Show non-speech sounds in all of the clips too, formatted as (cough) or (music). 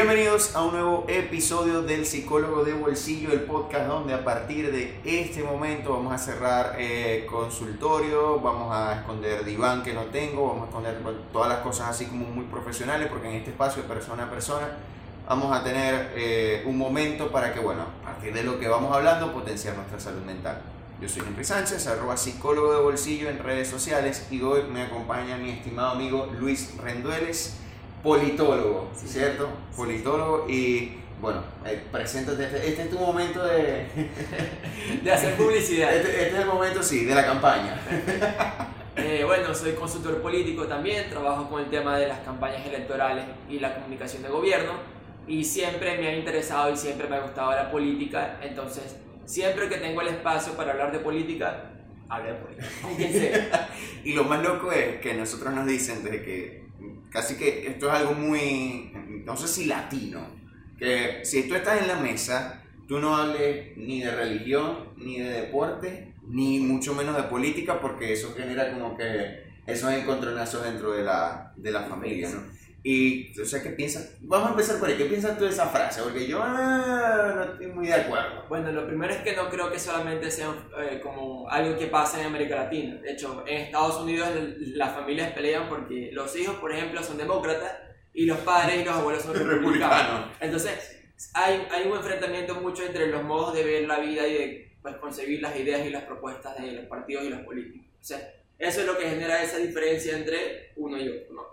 Bienvenidos a un nuevo episodio del Psicólogo de Bolsillo, el podcast donde a partir de este momento vamos a cerrar eh, consultorio, vamos a esconder diván que no tengo, vamos a esconder todas las cosas así como muy profesionales, porque en este espacio persona a persona vamos a tener eh, un momento para que, bueno, a partir de lo que vamos hablando, potenciar nuestra salud mental. Yo soy Henry Sánchez, arroba psicólogo de bolsillo en redes sociales y hoy me acompaña mi estimado amigo Luis Rendueles politólogo, ¿cierto? Politólogo y bueno, eh, preséntate, este, este, es tu momento de... (laughs) de hacer publicidad. Este, este, es el momento, sí, de la campaña. (laughs) Eh, bueno, soy consultor político también, trabajo con el tema de las campañas electorales y la comunicación de gobierno y siempre me ha interesado y siempre me ha gustado la política, entonces siempre que tengo el espacio para hablar de política, hablo de política, con quien sea. (laughs) y lo más loco es que nosotros nos dicen desde que casi que esto es algo muy, no sé si latino, que si tú estás en la mesa, tú no hables ni de religión, ni de deporte, ni mucho menos de política, porque eso genera como que esos encontronazos dentro de la, de la familia, ¿no? Y, o sea, ¿qué piensas? Vamos a empezar por ahí. ¿Qué piensas tú de esa frase? Porque yo ah, no estoy muy de acuerdo. Bueno, lo primero es que no creo que solamente sea eh, como algo que pasa en América Latina. De hecho, en Estados Unidos las familias pelean porque los hijos, por ejemplo, son demócratas y los padres y los abuelos son (laughs) republicanos. Entonces, hay, hay un enfrentamiento mucho entre los modos de ver la vida y de pues, concebir las ideas y las propuestas de los partidos y los políticos. O sea, eso es lo que genera esa diferencia entre uno y otro, ¿no?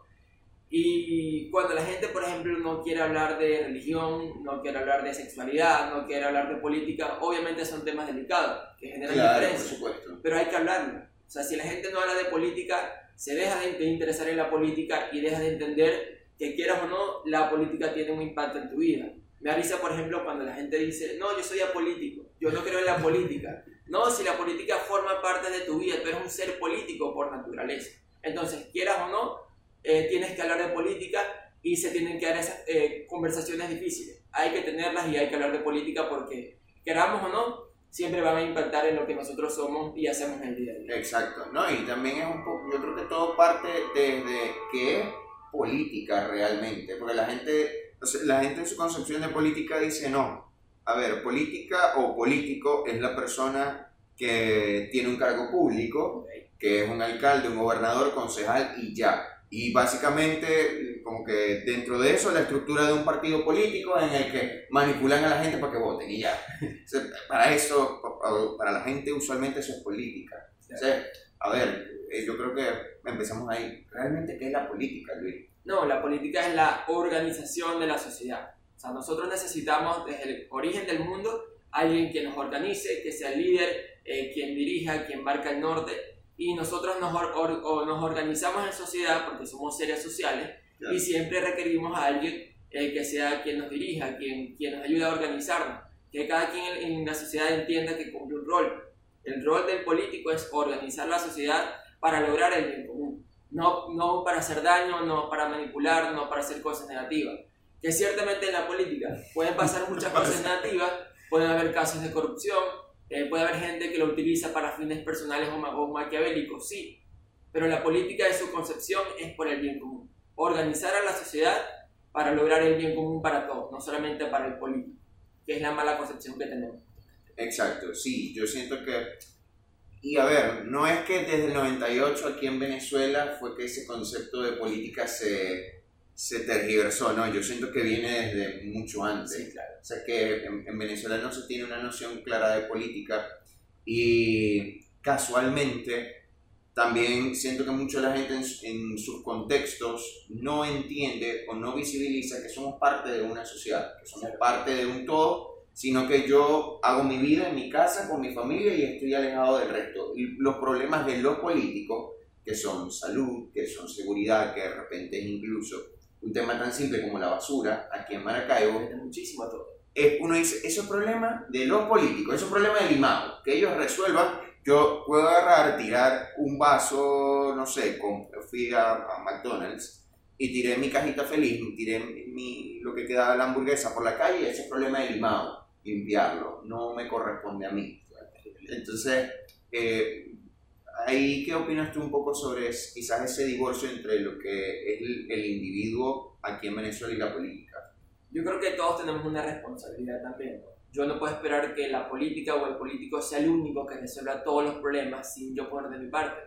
Y cuando la gente, por ejemplo, no quiere hablar de religión, no quiere hablar de sexualidad, no quiere hablar de política, obviamente son temas delicados que generan claro, Por supuesto. Pero hay que hablarlo. O sea, si la gente no habla de política, se deja de interesar en la política y deja de entender que quieras o no, la política tiene un impacto en tu vida. Me avisa, por ejemplo, cuando la gente dice, no, yo soy apolítico, yo no creo en la (laughs) política. No, si la política forma parte de tu vida, tú eres un ser político por naturaleza. Entonces, quieras o no, eh, tienes que hablar de política y se tienen que dar esas eh, conversaciones difíciles. Hay que tenerlas y hay que hablar de política porque, queramos o no, siempre van a impactar en lo que nosotros somos y hacemos en el día a día. Exacto, ¿no? Y también es un poco, yo creo que todo parte desde qué es política realmente, porque la gente, la gente en su concepción de política dice no. A ver, política o político es la persona que tiene un cargo público, que es un alcalde, un gobernador, concejal y ya y básicamente, como que dentro de eso, la estructura de un partido político en el que manipulan a la gente para que voten y ya. para eso, para la gente usualmente eso es política. a ver, eh, yo creo que empezamos ahí. ¿Realmente qué es la política, Luis? No, la política es la organización de la sociedad. O sea, nosotros necesitamos desde el origen del mundo alguien que nos organice, que sea el líder, eh, quien dirija, quien marca el norte y nosotros nos, nos organizamos en sociedad porque somos seres sociales y siempre requerimos a alguien eh, que sea quien nos dirija, quien, quien nos ayude a organizarnos, que cada quien en la sociedad entienda que cumple un rol. El rol del político es organizar la sociedad para lograr el bien común, no, no para hacer daño, no para manipular, no para hacer cosas negativas. Que ciertamente en la política pueden pasar muchas (laughs) cosas negativas, pueden haber casos de corrupción, eh, puede haber gente que lo utiliza para fines personales o, maquiavélicos, sí, pero la política de su concepción es por el bien común. Organizar a la sociedad para lograr el bien común para todos, no solamente para el político, que es la mala concepción que tenemos. Exacto, sí, yo siento que... Y a ver, no es que desde el 98 aquí en Venezuela fue que ese concepto de política se, se tergiversó, ¿no? Yo siento que viene desde mucho antes. claro. O sea que en, Venezuela no se tiene una noción clara de política y casualmente también siento que mucha la gente en, sus contextos no entiende o no visibiliza que somos parte de una sociedad, que somos parte de un todo, sino que yo hago mi vida en mi casa con mi familia y estoy alejado del resto. Y los problemas de lo político, que son salud, que son seguridad, que de repente incluso un tema tan simple como la basura, aquí en Maracaibo, es muchísimo todo. Es, uno dice, eso es problema de los políticos, eso es problema del limado, que ellos resuelvan. Yo puedo agarrar, tirar un vaso, no sé, con, fui a, McDonald's y tiré mi cajita feliz, tiré mi, lo que quedaba de la hamburguesa por la calle, ese es problema de limado, limpiarlo, no me corresponde a mí. Entonces, eh, ahí, ¿qué opinas tú un poco sobre quizás ese divorcio entre lo que es el, individuo aquí en Venezuela y la política? Yo creo que todos tenemos una responsabilidad también. Yo no puedo esperar que la política o el político sea el único que resuelva todos los problemas sin yo poner de mi parte.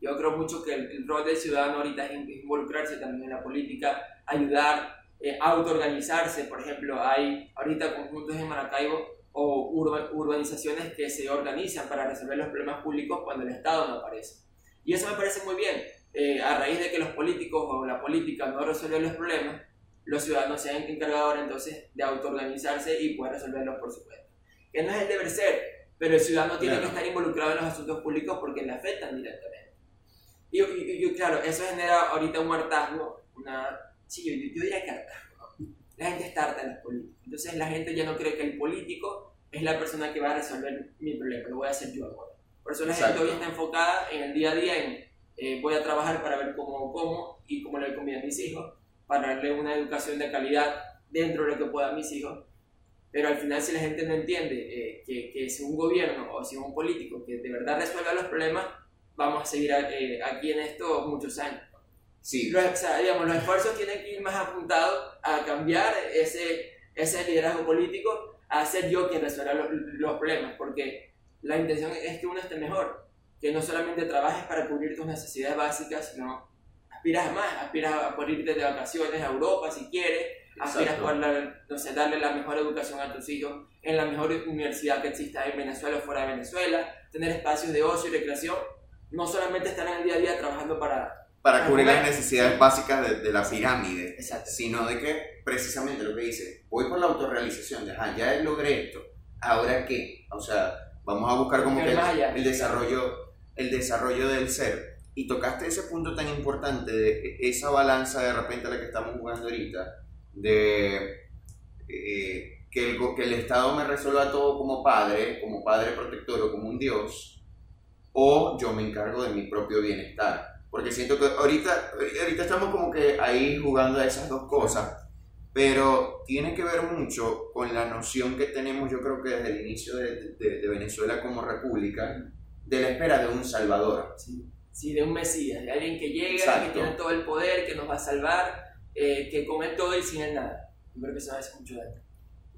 Yo creo mucho que el, rol del ciudadano ahorita es involucrarse también en la política, ayudar, eh, autoorganizarse. Por ejemplo, hay ahorita conjuntos en Maracaibo o urbanizaciones que se organizan para resolver los problemas públicos cuando el Estado no aparece. Y eso me parece muy bien. Eh, a raíz de que los políticos o la política no resuelven los problemas, los ciudadanos se han encargado ahora entonces de autoorganizarse y poder resolverlos por supuesto. Que no es el deber ser, pero el ciudadano tiene que estar involucrado en los asuntos públicos porque le afectan directamente. Y, y, claro, eso genera ahorita un hartazgo, una... Sí, yo, diría que hartazgo. La gente está harta de los políticos. Entonces la gente ya no cree que el político es la persona que va a resolver mi problema, lo voy a hacer yo ahora. Por eso la gente hoy está enfocada en el día a día, en eh, voy a trabajar para ver cómo como y cómo le conviene a mis hijos, para darle una educación de calidad dentro de lo que pueda mis hijos. Pero al final si la gente no entiende eh, que, que si un gobierno o si un político que de verdad resuelva los problemas, vamos a seguir eh, aquí en esto muchos años. Sí. Los, digamos, los esfuerzos tienen que ir más apuntados a cambiar ese, ese liderazgo político, a ser yo quien resuelva los, los problemas, porque la intención es que uno esté mejor, que no solamente trabajes para cubrir tus necesidades básicas, sino aspiras a más, aspiras a poder irte de vacaciones a Europa si quieres, aspiras a poder no sé, darle la mejor educación a tus hijos en la mejor universidad que exista en Venezuela o fuera de Venezuela, tener espacios de ocio y recreación, no solamente estar en el día a día trabajando para... Para cubrir las necesidades básicas de, de la pirámide, sino de que precisamente lo que dice, voy por la autorrealización, de, ah, ya logré esto, ahora qué, o sea, vamos a buscar como que el, desarrollo, el desarrollo del ser. Y tocaste ese punto tan importante de esa balanza de repente a la que estamos jugando ahorita, de eh, que, el, que el Estado me resuelva todo como padre, como padre protector o como un Dios, o yo me encargo de mi propio bienestar. Porque siento que ahorita, ahorita estamos como que ahí jugando a esas dos cosas pero tiene que ver mucho con la noción que tenemos, yo creo que desde el inicio de, de, Venezuela como república, de la espera de un salvador. Sí, de un Mesías, de alguien que llega, que tiene todo el poder, que nos va a salvar, eh, que come todo y sin él nada. Yo creo que eso hace mucho daño.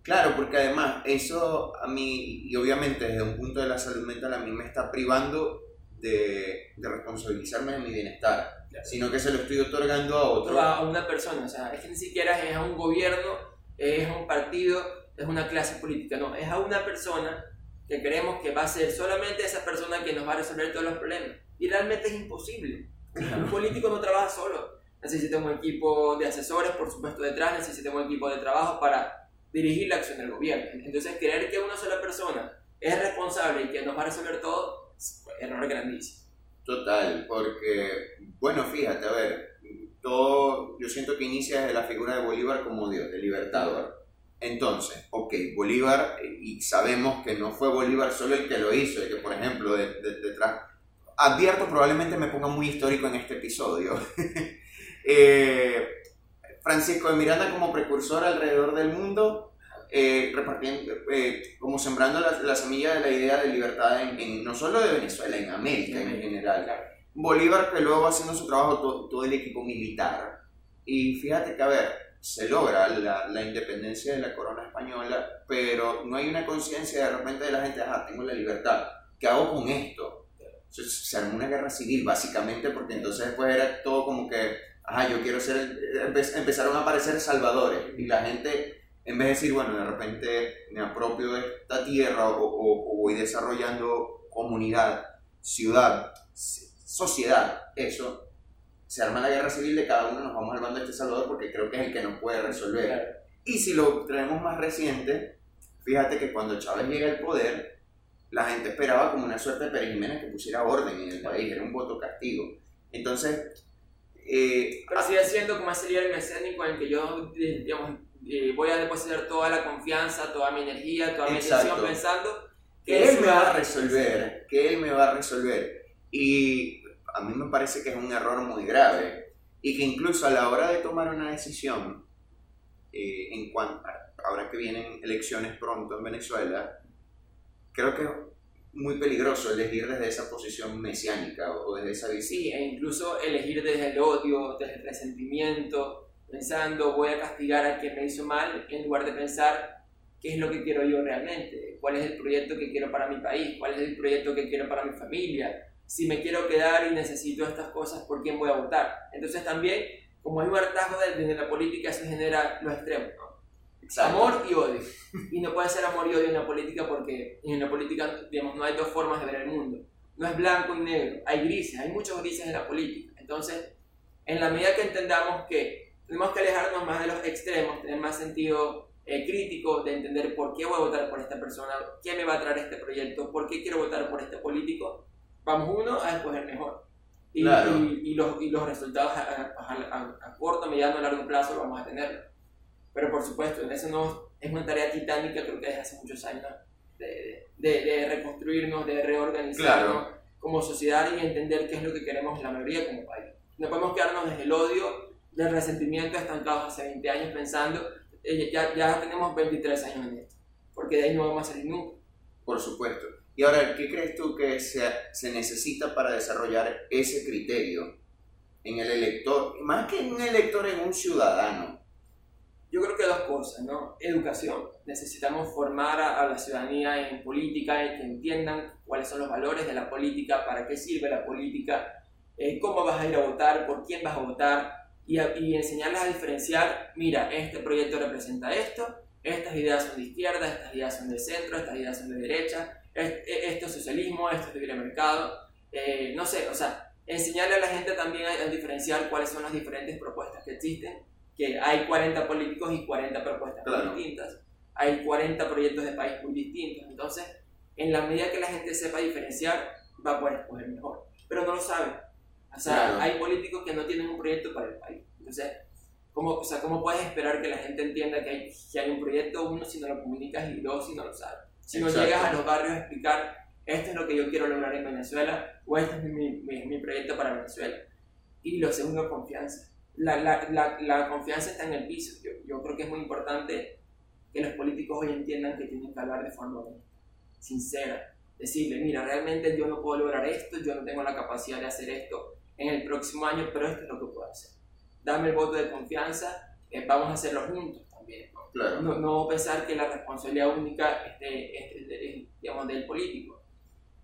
Claro, porque además eso a mí, y obviamente desde un punto de la salud mental, a mí me está privando de, de responsabilizarme de mi bienestar sino que se lo estoy otorgando a otro. A una persona, o sea, es que ni siquiera es a un gobierno, es a un partido, es una clase política, no, es a una persona que creemos que va a ser solamente esa persona que nos va a resolver todos los problemas. Y realmente es imposible. Un político no trabaja solo. Necesita un equipo de asesores, por supuesto, detrás, necesita un equipo de trabajo para dirigir la acción del gobierno. Entonces, creer que una sola persona es responsable y que nos va a resolver todo, error grandísimo. Total, porque, bueno, fíjate, a ver, todo, yo siento que inicia desde la figura de Bolívar como Dios, de libertador. Entonces, ok, Bolívar, y sabemos que no fue Bolívar solo el que lo hizo, y que por ejemplo, detrás, advierto, probablemente me ponga muy histórico en este episodio. (laughs) Eh, Francisco de Miranda como precursor alrededor del mundo, eh, repartiendo, eh, como sembrando la, semilla de la idea de libertad en, no solo de Venezuela, en América en general. Bolívar que luego haciendo su trabajo todo, el equipo militar. Y fíjate que, a ver, se logra la, la, independencia de la corona española, pero no hay una conciencia de repente de la gente, ah, tengo la libertad, ¿qué hago con esto? se armó una guerra civil básicamente porque entonces después era todo como que, ajá, yo quiero ser, empezaron a aparecer salvadores y la gente en vez de decir, bueno, de repente me apropio de esta tierra o, voy desarrollando comunidad, ciudad, sociedad, eso, se arma la guerra civil de cada uno, nos vamos armando este Salvador porque creo que es el que nos puede resolver. Y si lo traemos más reciente, fíjate que cuando Chávez llega al poder, la gente esperaba como una suerte de Pérez Jiménez que pusiera orden en el país, era un voto castigo. Entonces... Eh, Pero sigue siendo como ese líder mecánico en el que yo, digamos, voy a depositar toda la confianza, toda mi energía, toda mi atención pensando que él me va a resolver, que él me va a resolver. Y a mí me parece que es un error muy grave y que incluso a la hora de tomar una decisión, eh, en cuanto, ahora que vienen elecciones pronto en Venezuela, creo que es muy peligroso elegir desde esa posición mesiánica o desde esa visión. Sí, e incluso elegir desde el odio, desde el resentimiento, pensando voy a castigar a quien me hizo mal, en lugar de pensar qué es lo que quiero yo realmente, cuál es el proyecto que quiero para mi país, cuál es el proyecto que quiero para mi familia, si me quiero quedar y necesito estas cosas, ¿por quién voy a votar? Entonces también, como hay un hartazgo desde la política, se genera los extremos, Amor y odio. Y no puede ser amor y odio en la política porque en la política, digamos, no hay dos formas de ver el mundo. No es blanco y negro, hay grises, hay muchos grises en la política. Entonces, en la medida que entendamos que tenemos que alejarnos más de los extremos, tener más sentido eh, crítico de entender por qué voy a votar por esta persona, qué me va a traer este proyecto, por qué quiero votar por este político, vamos uno a escoger mejor. Y, y, los, y los, resultados a, a, corto, mediano, largo plazo lo vamos a tener. Pero por supuesto, eso no es una tarea titánica, creo que desde hace muchos años, de, de, de reconstruirnos, de reorganizarnos como sociedad y entender qué es lo que queremos la mayoría como país. No podemos quedarnos desde el odio, del resentimiento estancados hace 20 años pensando, eh, ya, ya tenemos 23 años en esto, porque de ahí no vamos a salir nunca. Por supuesto. Y ahora, ¿qué crees tú que se, se necesita para desarrollar ese criterio en el elector? Más que en un elector, en un ciudadano. Yo creo que dos cosas, ¿no? Educación. Necesitamos formar a, la ciudadanía en política, y que entiendan cuáles son los valores de la política, para qué sirve la política, eh, cómo vas a ir a votar, por quién vas a votar, y, y enseñarles a diferenciar, mira, este proyecto representa esto, estas ideas son de izquierda, estas ideas son de centro, estas ideas son de derecha, e, esto es socialismo, esto es libre mercado, eh, no sé, o sea, enseñarle a la gente también a, diferenciar cuáles son las diferentes propuestas que existen, que hay 40 políticos y 40 propuestas muy distintas, hay 40 proyectos de país muy distintos, entonces, en la medida que la gente sepa diferenciar, va a poder escoger mejor, pero no lo sabe. O sea, hay políticos que no tienen un proyecto para el país. Entonces, ¿cómo, o sea, ¿cómo puedes esperar que la gente entienda que hay, que hay un proyecto, uno, si no lo comunicas y dos, si no lo sabes? Si no llegas a los barrios a explicar, esto es lo que yo quiero lograr en Venezuela o este es mi, mi, proyecto para Venezuela. Y lo segundo, confianza. La, la, la, la confianza está en el piso. Yo, yo, creo que es muy importante que los políticos hoy entiendan que tienen que hablar de forma sincera. Decirle, mira, realmente yo no puedo lograr esto, yo no tengo la capacidad de hacer esto en el próximo año, pero esto es lo que puedo hacer. Dame el voto de confianza, eh, vamos a hacerlo juntos no, no, pensar que la responsabilidad única es, digamos, del político.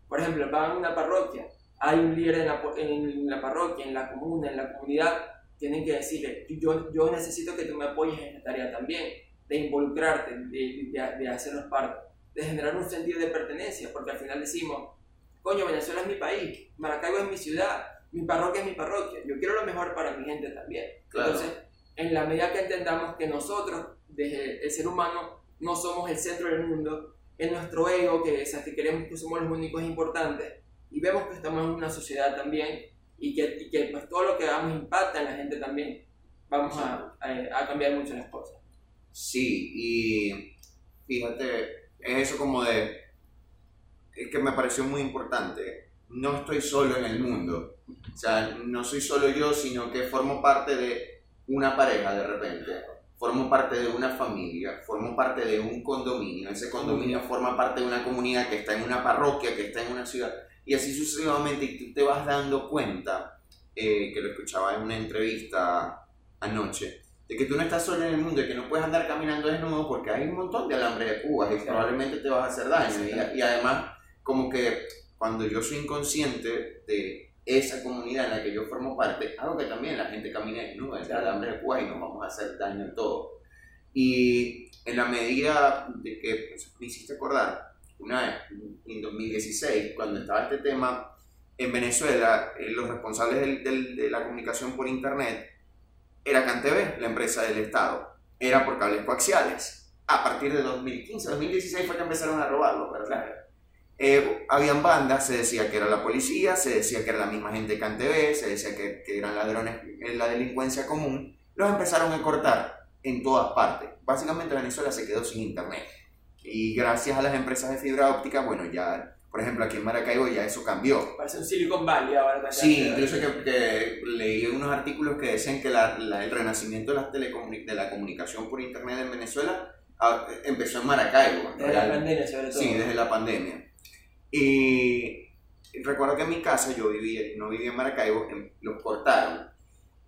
Por ejemplo, van a una parroquia, hay un líder en la, en la parroquia, en la comuna, en la comunidad, tienen que decirle, yo, yo necesito que tú me apoyes en esta tarea también, de involucrarte, de, de, de hacernos parte, de generar un sentido de pertenencia, porque al final decimos, coño, Venezuela es mi país, Maracaibo es mi ciudad, mi parroquia es mi parroquia, yo quiero lo mejor para mi gente también. Entonces, en la medida que entendamos que nosotros desde el ser humano no somos el centro del mundo, es nuestro ego que, es que queremos que somos los únicos importantes y vemos que estamos en una sociedad también y que, que pues todo lo que hagamos impacta en la gente también, vamos a, a, cambiar mucho las cosas. Sí, y fíjate, es eso como de, es que me pareció muy importante, no estoy solo en el mundo, o sea, no soy solo yo, sino que formo parte de una pareja de repente. Formo parte de una familia, formo parte de un condominio, ese condominio forma parte de una comunidad que está en una parroquia, que está en una ciudad, y así sucesivamente, y tú te vas dando cuenta, eh, que lo escuchaba en una entrevista anoche, de que tú no estás solo en el mundo y que no puedes andar caminando desnudo porque hay un montón de alambre de púas y probablemente te vas a hacer daño. Y, y además, como que cuando yo soy inconsciente de esa comunidad en la que yo formo parte, algo que también la gente camina desnuda, el alambre de púas y nos vamos a hacer daño en todo. Y en la medida de que pues, me hiciste acordar, una vez, en 2016, cuando estaba este tema en Venezuela, eh, los responsables de la comunicación por Internet era CanTV, la empresa del Estado, era por cables coaxiales. A partir de 2015, 2016 fue que empezaron a robarlo, ¿verdad? Eh, habían bandas, se decía que era la policía, se decía que era la misma gente que TV, se decía que, que eran ladrones en la delincuencia común, los empezaron a cortar en todas partes. Básicamente Venezuela se quedó sin internet. Y gracias a las empresas de fibra óptica, bueno, ya, por ejemplo, aquí en Maracaibo ya eso cambió. Parece un Silicon Valley ahora. Sí, incluso que, que, leí unos artículos que decían que la, el renacimiento de la, de la comunicación por internet en Venezuela ah, empezó en Maracaibo. Desde la pandemia, sobre todo. Sí, desde la pandemia. Y recuerdo que en mi casa yo vivía, no vivía en Maracaibo, los cortaron.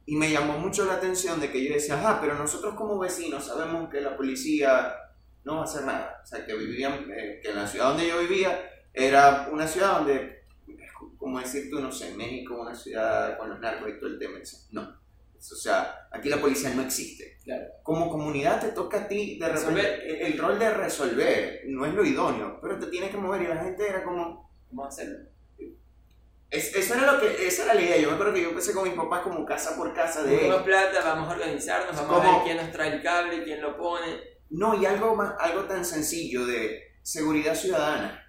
Y me llamó mucho la atención de que yo decía, ah, pero nosotros como vecinos sabemos que la policía no va a hacer nada. O sea, que vivían, eh, que la ciudad donde yo vivía era una ciudad donde, como decir tú, no sé, México, una ciudad con los narcos y todo el tema. No. O sea, aquí la policía no existe. Como comunidad te toca a ti de resolver el rol de resolver, no es lo idóneo, pero te tienes que mover y la gente era como, ¿cómo hacerlo? eso era lo que, esa era la idea. Yo me acuerdo que yo empecé con mis papás como casa por casa de. Tenemos plata, vamos a organizarnos, vamos a ver quién nos trae el cable, quién lo pone. No, y algo, más, algo tan sencillo de seguridad ciudadana.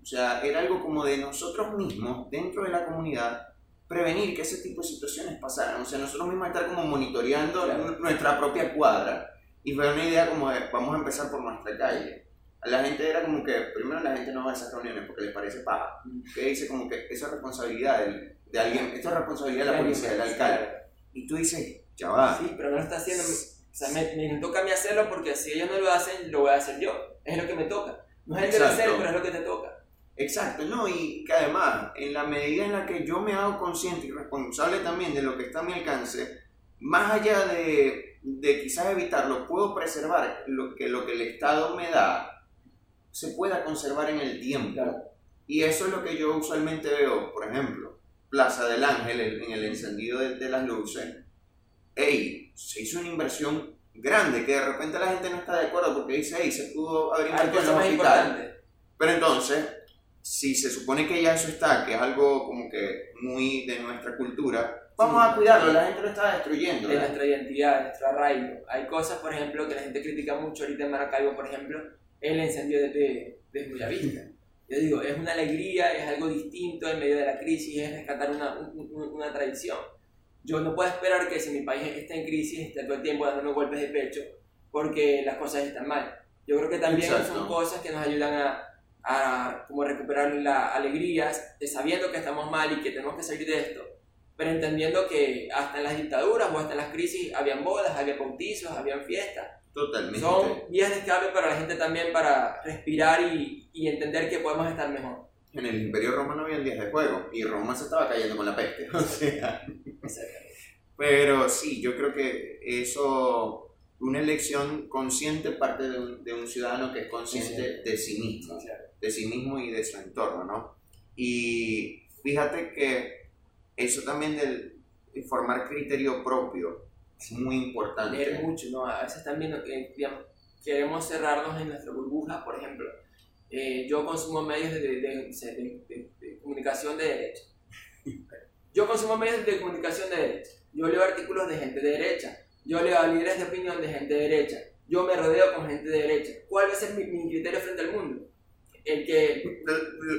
O sea, era algo como de nosotros mismos, dentro de la comunidad, prevenir que ese tipo de situaciones pasaran. O sea, nosotros mismos estar como monitoreando nuestra propia cuadra. Y fue una idea como de, vamos a empezar por nuestra calle. La gente era como que, primero la gente no va a esas reuniones porque les parece paja. Que dice como que esa es responsabilidad de, de alguien, esto es responsabilidad de la policía, del alcalde. Y tú dices, ya va. Sí, pero no lo está haciendo o sea, me, me, toca a mí hacerlo porque si ellos no lo hacen, lo voy a hacer yo. Es lo que me toca. No es el que lo hacer, pero es lo que te toca. Exacto, no, y que además, en la medida en la que yo me hago consciente y responsable también de lo que está a mi alcance, más allá de, de quizás evitarlo, puedo preservar lo que, lo que el Estado me da, se pueda conservar en el tiempo. Y eso es lo que yo usualmente veo, por ejemplo, Plaza del Ángel, en el encendido de, de las luces hey, se hizo una inversión grande, que de repente la gente no está de acuerdo porque dice, hey, se pudo haber invertido en. Pero entonces, si se supone que ya eso está, que es algo como que muy de nuestra cultura, vamos a cuidarlo, la gente lo está destruyendo. De nuestra identidad, de nuestro arraigo. Hay cosas, por ejemplo, que la gente critica mucho ahorita en Maracaibo, por ejemplo, el encendido de, de, de Yo digo, es una alegría, es algo distinto en medio de la crisis, es rescatar una, una tradición yo no puedo esperar que si mi país está en crisis esté todo el tiempo dando golpes de pecho porque las cosas están mal. Yo creo que también son cosas que nos ayudan a, a como recuperar la alegría de sabiendo que estamos mal y que tenemos que salir de esto, pero entendiendo que hasta en las dictaduras o hasta en las crisis habían bodas, había bautizos, habían fiestas. Totalmente. Son vías de escape para la gente también para respirar y, y entender que podemos estar mejor en el Imperio Romano habían días de fuego y Roma se estaba cayendo con la peste. (laughs) O sea, pero sí, yo creo que eso, una elección consciente parte de un, de un ciudadano que es consciente de sí mismo, de sí mismo y de su entorno, ¿no? Y fíjate que eso también del formar criterio propio es muy importante. Es mucho, ¿no? A veces también eh, queremos cerrarnos en nuestra burbuja, por ejemplo eh, yo consumo medios de, comunicación de derecha. Yo consumo medios de comunicación de derecha. Yo leo artículos de gente de derecha. Yo leo líderes de opinión de gente de derecha. Yo me rodeo con gente de derecha. ¿Cuál va a mi, criterio frente al mundo? El que...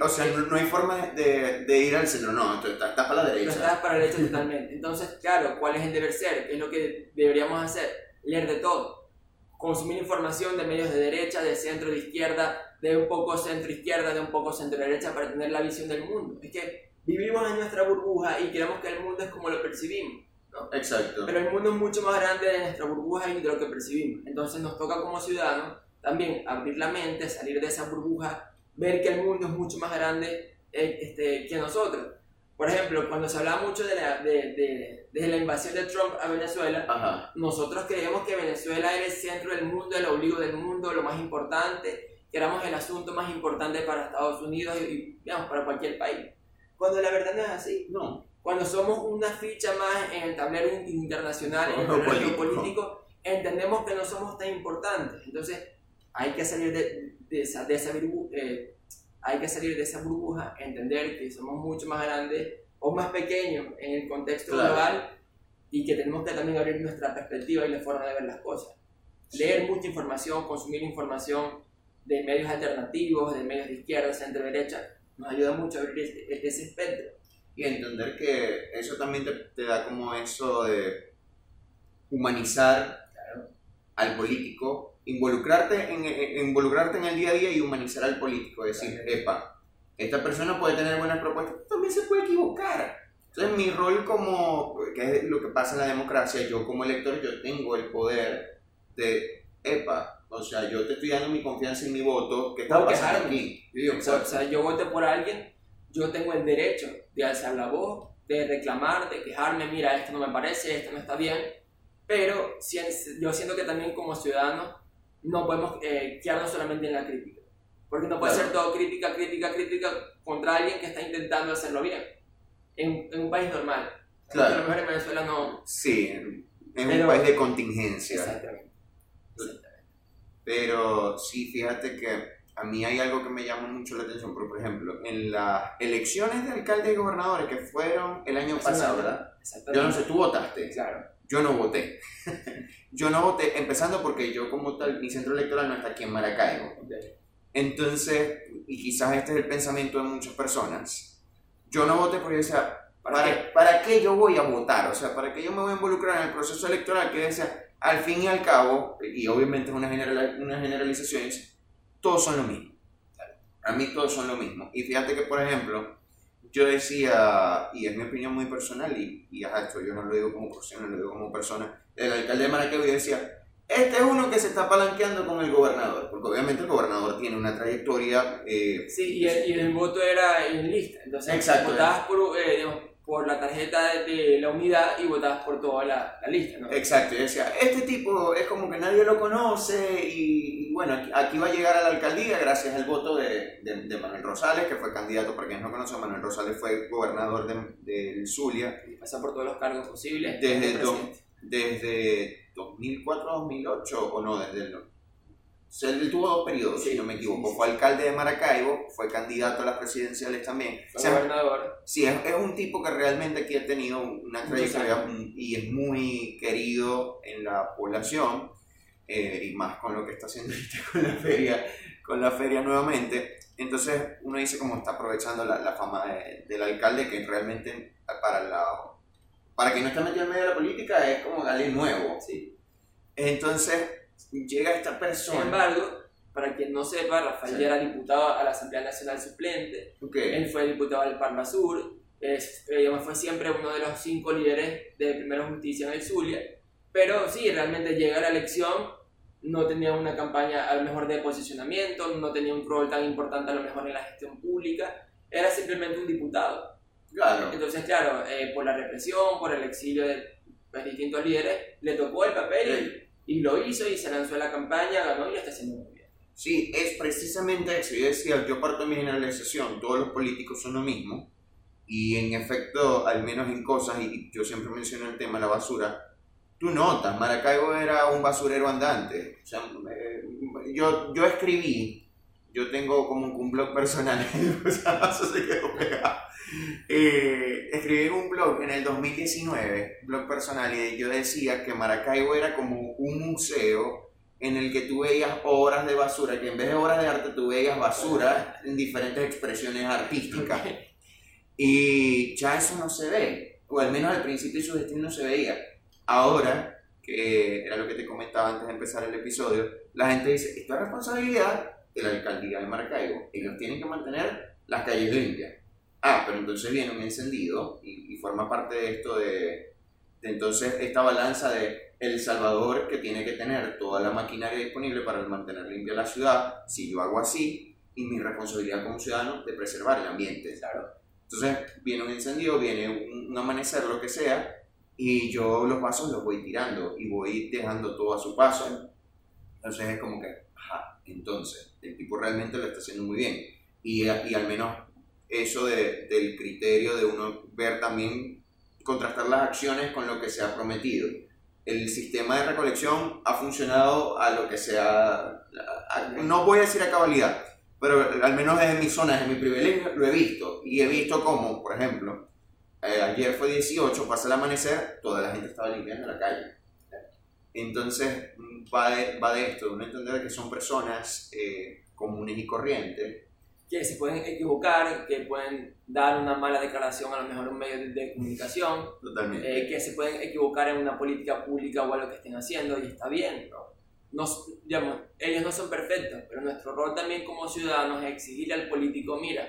O sea, no, hay forma de, de, ir al centro, no, estás para la derecha. estás para la derecha totalmente. Entonces, claro, ¿cuál es el deber ser? ¿Qué es lo que deberíamos hacer? Leer de todo. Consumir información de medios de derecha, de centro, de izquierda, de un poco centro-izquierda, de un poco centro-derecha para tener la visión del mundo. Es que vivimos en nuestra burbuja y creemos que el mundo es como lo percibimos. ¿no? Exacto. Pero el mundo es mucho más grande de nuestra burbuja y de lo que percibimos. Entonces nos toca como ciudadanos también abrir la mente, salir de esa burbuja, ver que el mundo es mucho más grande eh, este, que nosotros. Por ejemplo, cuando se hablaba mucho de la, de, de, la invasión de Trump a Venezuela, nosotros creemos que Venezuela era el centro del mundo, el obligo del mundo, lo más importante, que éramos el asunto más importante para Estados Unidos y, digamos, para cualquier país. Cuando la verdad no es así. No. Cuando somos una ficha más en el tablero internacional, en el tablero político, entendemos que no somos tan importantes. Entonces, hay que salir de, de esa, de esa eh, hay que salir de esa burbuja, entender que somos mucho más grandes o más pequeños en el contexto global y que tenemos que también abrir nuestra perspectiva y la forma de ver las cosas. Leer mucha información, consumir información, de medios alternativos, de medios de izquierda, centro derecha, nos ayuda mucho a abrir ese, ese espectro. Y entender que eso también te, da como eso de humanizar al político, involucrarte en, involucrarte en el día a día y humanizar al político, decir, epa, esta persona puede tener buenas propuestas, también se puede equivocar. Entonces mi rol como, que es lo que pasa en la democracia, yo como elector, yo tengo el poder de, epa, o sea, yo te estoy dando mi confianza y mi voto. ¿Qué está pasando aquí? o sea, yo voté por alguien, yo tengo el derecho de alzar la voz, de reclamar, de quejarme, mira, esto no me parece, esto no está bien, pero yo siento que también como ciudadanos no podemos eh, quedarnos solamente en la crítica, porque no puede ser todo crítica, crítica, crítica contra alguien que está intentando hacerlo bien, en, un país normal. Claro. A lo mejor en Venezuela no... Sí, en un país de contingencia. Exactamente. Pero sí, fíjate que a mí hay algo que me llama mucho la atención, por ejemplo, en las elecciones de alcalde y gobernadores que fueron el año pasado, ¿verdad? Yo no sé, tú votaste. Claro. Yo no voté. (laughs) yo no voté, empezando porque yo como tal, mi centro electoral no está aquí en Maracaibo. Entonces, y quizás este es el pensamiento de muchas personas, yo no voté porque yo decía, ¿para, qué? ¿para qué yo voy a votar? O sea, ¿para qué yo me voy a involucrar en el proceso electoral? Que decía, al fin y al cabo, y obviamente es una, general, una generalización, todos son lo mismo. A mí todos son lo mismo. Y fíjate que, por ejemplo, yo decía, y es mi opinión muy personal, y, y esto yo no lo digo como profesional, lo digo como persona, el alcalde de Maracaibo decía, este es uno que se está palanqueando con el gobernador, porque obviamente el gobernador tiene una trayectoria... Eh, sí, y el, y el, voto era en lista, entonces Exacto, votabas por, eh, por la tarjeta de la unidad y votabas por toda la, la lista, ¿no? Exacto, y decía, este tipo es como que nadie lo conoce y, bueno, aquí, va a llegar a la alcaldía gracias al voto de, de, Manuel Rosales, que fue candidato, para quienes no conocen, Manuel Rosales fue gobernador de, de Zulia. Y pasa por todos los cargos posibles. Desde, desde 2004 a 2008, o no, desde el él tuvo dos periodos, si no me equivoco. Fue alcalde de Maracaibo, fue candidato a las presidenciales también. Fue gobernador. Sí, es, es, un tipo que realmente aquí ha tenido una trayectoria y es muy querido en la población, eh, y más con lo que está haciendo (laughs) con la feria, con la feria nuevamente. Entonces uno dice como está aprovechando la, la fama del alcalde que realmente para la para quien no está metido en medio de la política es como alguien nuevo. Sí. Entonces llega esta persona. Sin embargo, para quien no sepa, Rafael ya era diputado a la Asamblea Nacional Suplente. Él fue diputado del Parma Sur. Es, eh, fue siempre uno de los cinco líderes de Primera Justicia en el Zulia. Pero sí, realmente llega a la elección, no tenía una campaña a lo mejor de posicionamiento, no tenía un rol tan importante a lo mejor en la gestión pública, era simplemente un diputado. Claro. Entonces, claro, eh, por la represión, por el exilio de pues, distintos líderes, le tocó el papel y lo hizo y se lanzó a la campaña, ganó y lo está haciendo muy bien. Sí, es precisamente eso. Yo decía, yo parto de mi generalización, todos los políticos son lo mismo. Y en efecto, al menos en cosas, y yo siempre menciono el tema de la basura, tú notas, Maracaibo era un basurero andante. O sea, eh, yo, yo escribí, yo tengo como un blog personal, (laughs) o sea, eso se quedó pegado eh, escribí un blog en el 2019, blog personal, y yo decía que Maracaibo era como un museo en el que tú veías obras de basura, que en vez de obras de arte tú veías basura en diferentes expresiones artísticas. Y ya eso no se ve, o al menos al principio su destino no se veía. Ahora, que era lo que te comentaba antes de empezar el episodio, la gente dice, esto es responsabilidad de la alcaldía de Maracaibo, ellos tienen que mantener las calles limpias Ah, pero entonces viene un encendido y, forma parte de esto de, entonces esta balanza de El Salvador que tiene que tener toda la maquinaria disponible para mantener limpia la ciudad, si yo hago así, y mi responsabilidad como ciudadano de preservar el ambiente. Claro. Entonces viene un encendido, viene un, amanecer, lo que sea, y yo los vasos los voy tirando y voy dejando todo a su paso. Entonces es como que, entonces el tipo realmente lo está haciendo muy bien. Y, y al menos eso de, del criterio de uno ver también, contrastar las acciones con lo que se ha prometido. El sistema de recolección ha funcionado a lo que sea, no voy a decir a cabalidad, pero al menos desde mi zona, desde mi privilegio, lo he visto. Y he visto cómo, por ejemplo, eh, ayer fue 18, pasa el amanecer, toda la gente estaba limpiando la calle. Entonces, va de, va de esto, de uno entender que son personas eh, comunes y corrientes que se pueden equivocar, que pueden dar una mala declaración a lo mejor en un medio de, comunicación, Totalmente. Eh, que se pueden equivocar en una política pública o algo que estén haciendo y está bien, ¿no? digamos, ellos no son perfectos, pero nuestro rol también como ciudadanos es exigirle al político, mira,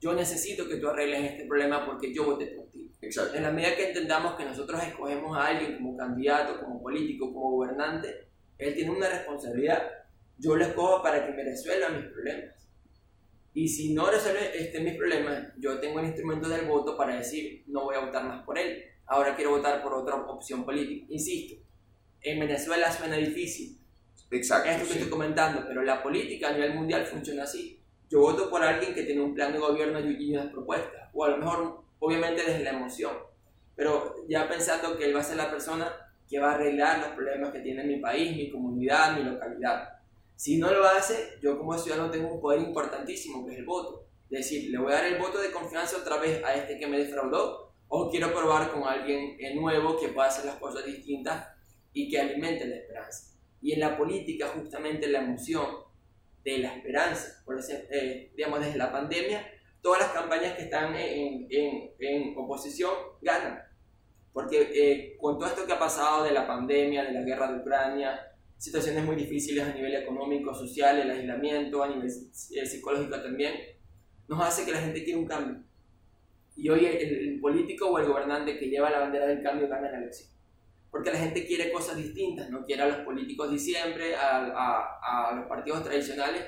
yo necesito que tú arregles este problema porque yo voté por ti. Exacto. En la medida que entendamos que nosotros escogemos a alguien como candidato, como político, como gobernante, él tiene una responsabilidad. Yo lo escojo para que me resuelva mis problemas Y si no resuelve este, mis problemas, yo tengo el instrumento del voto para decir, no voy a votar más por él, ahora quiero votar por otra opción política. Insisto, en Venezuela suena difícil. Exacto. Esto que estoy comentando, pero la política a nivel mundial funciona así. Yo voto por alguien que tiene un plan de gobierno y unas propuestas, o a lo mejor, obviamente, desde la emoción, pero ya pensando que él va a ser la persona que va a arreglar los problemas que tiene mi país, mi comunidad, mi localidad. Si no lo hace, yo como ciudadano tengo un poder importantísimo, que es el voto. Es decir, le voy a dar el voto de confianza otra vez a este que me defraudó, o quiero probar con alguien nuevo que pueda hacer las cosas distintas y que alimente la esperanza. Y en la política, justamente la emoción de la esperanza, por ejemplo, eh, digamos, desde la pandemia, todas las campañas que están en, en, en oposición ganan. Porque eh, con todo esto que ha pasado de la pandemia, de la guerra de Ucrania, situaciones muy difíciles a nivel económico, social, el aislamiento, a nivel eh, psicológico también, nos hace que la gente quiera un cambio. Y hoy el, político o el gobernante que lleva la bandera del cambio gana la elección. Porque la gente quiere cosas distintas, no quiere a los políticos de siempre, a, a, a los partidos tradicionales,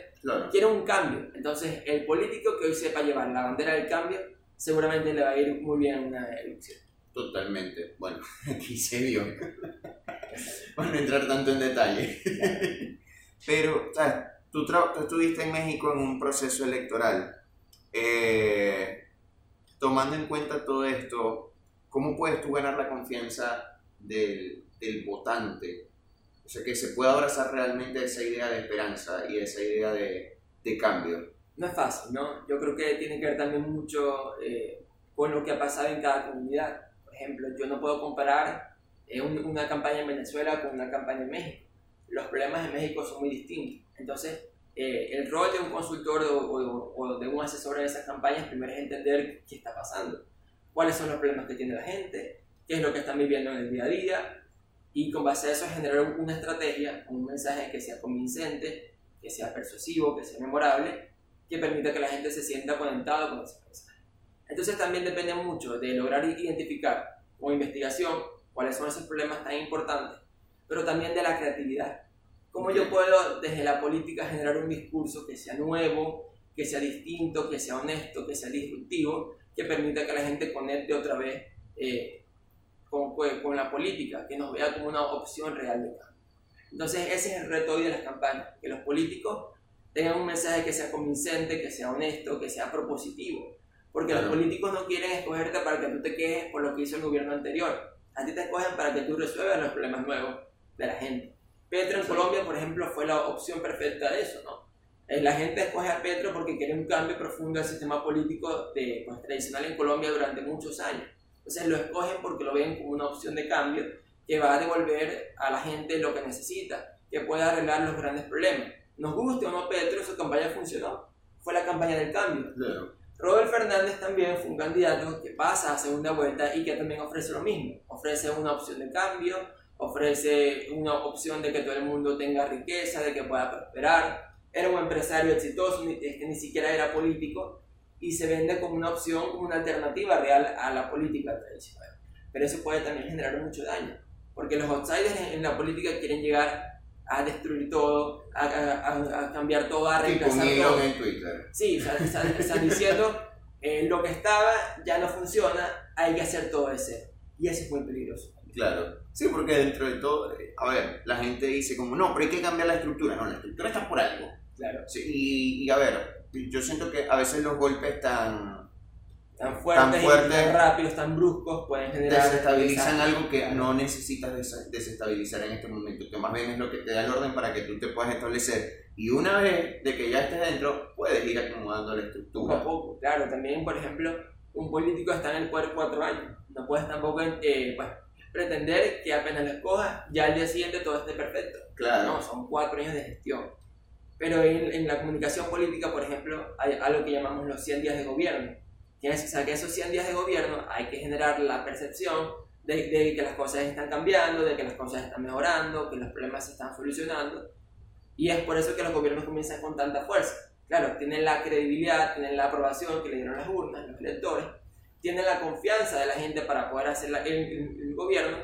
quiere un cambio. Entonces, el político que hoy sepa llevar la bandera del cambio, seguramente le va a ir muy bien en una elección. Totalmente. Bueno, (laughs) aquí se vio. (laughs) Para no entrar tanto en detalle. (laughs) Pero, ¿sabes? Tú, tú, estuviste en México en un proceso electoral. Eh, tomando en cuenta todo esto, ¿cómo puedes tú ganar la confianza del, del votante? O sea, que se pueda abrazar realmente esa idea de esperanza y esa idea de, de cambio. No es fácil, ¿no? Yo creo que tiene que ver también mucho eh, con lo que ha pasado en cada comunidad ejemplo, yo no puedo comparar eh, una campaña en Venezuela con una campaña en México. Los problemas en México son muy distintos. Entonces, eh, el rol de un consultor o, de un asesor en esas campañas primero es entender qué está pasando, cuáles son los problemas que tiene la gente, qué es lo que están viviendo en el día a día, y con base a eso generar una estrategia, un mensaje que sea convincente, que sea persuasivo, que sea memorable, que permita que la gente se sienta conectado con ese mensaje. Entonces también depende mucho de lograr identificar con investigación cuáles son esos problemas tan importantes, pero también de la creatividad. ¿Cómo yo puedo desde la política generar un discurso que sea nuevo, que sea distinto, que sea honesto, que sea disruptivo, que permita que la gente conecte otra vez eh, con, con, la política, que nos vea como una opción real de cambio? Entonces ese es el reto hoy de las campañas, que los políticos tengan un mensaje que sea convincente, que sea honesto, que sea propositivo, porque los políticos no quieren escogerte para que tú te quejes por lo que hizo el gobierno anterior. A ti te escogen para que tú resuelvas los problemas nuevos de la gente. Petro en Colombia, por ejemplo, fue la opción perfecta de eso, ¿no? Eh, la gente escoge a Petro porque quiere un cambio profundo del sistema político de, pues, tradicional en Colombia durante muchos años. Entonces lo escogen porque lo ven como una opción de cambio que va a devolver a la gente lo que necesita, que pueda arreglar los grandes problemas. Nos guste o no Petro, su campaña funcionó. Fue la campaña del cambio. Robert Fernández también fue un candidato que pasa a segunda vuelta y que también ofrece lo mismo. Ofrece una opción de cambio, ofrece una opción de que todo el mundo tenga riqueza, de que pueda prosperar. Era un empresario exitoso, es que ni siquiera era político y se vende como una opción, como una alternativa real a la política tradicional. Pero eso puede también generar mucho daño, porque los outsiders en la política quieren llegar a destruir todo, a, a, a cambiar todo, a reemplazar todo. en Twitter. Sí, están diciendo eh, lo que estaba ya no funciona, hay que hacer todo de cero. Y eso es muy peligroso. Claro, sí, porque dentro de todo, eh, a ver, la gente dice como, no, pero hay que cambiar la estructura. No, la estructura está por algo. Claro. Sí, y, y a ver, yo siento que a veces los golpes están tan fuertes, tan, rápidos, tan bruscos, pueden generar... Desestabilizan algo que no necesitas desestabilizar en este momento, que más bien es lo que te da el orden para que tú te puedas establecer. Y una vez de que ya estés dentro, puedes ir acomodando la estructura. Poco a poco, claro. También, por ejemplo, un político está en el poder cuatro años. No puedes tampoco eh, pues, pretender que apenas lo escojas, ya al día siguiente todo esté perfecto. Claro. No, son cuatro años de gestión. Pero en, en la comunicación política, por ejemplo, hay algo que llamamos los 100 días de gobierno o sea, que esos 100 días de gobierno hay que generar la percepción de, de, que las cosas están cambiando, de que las cosas están mejorando, que los problemas se están solucionando. Y es por eso que los gobiernos comienzan con tanta fuerza. Claro, tienen la credibilidad, tienen la aprobación que le dieron las urnas, los electores, tienen la confianza de la gente para poder hacer el, el, gobierno.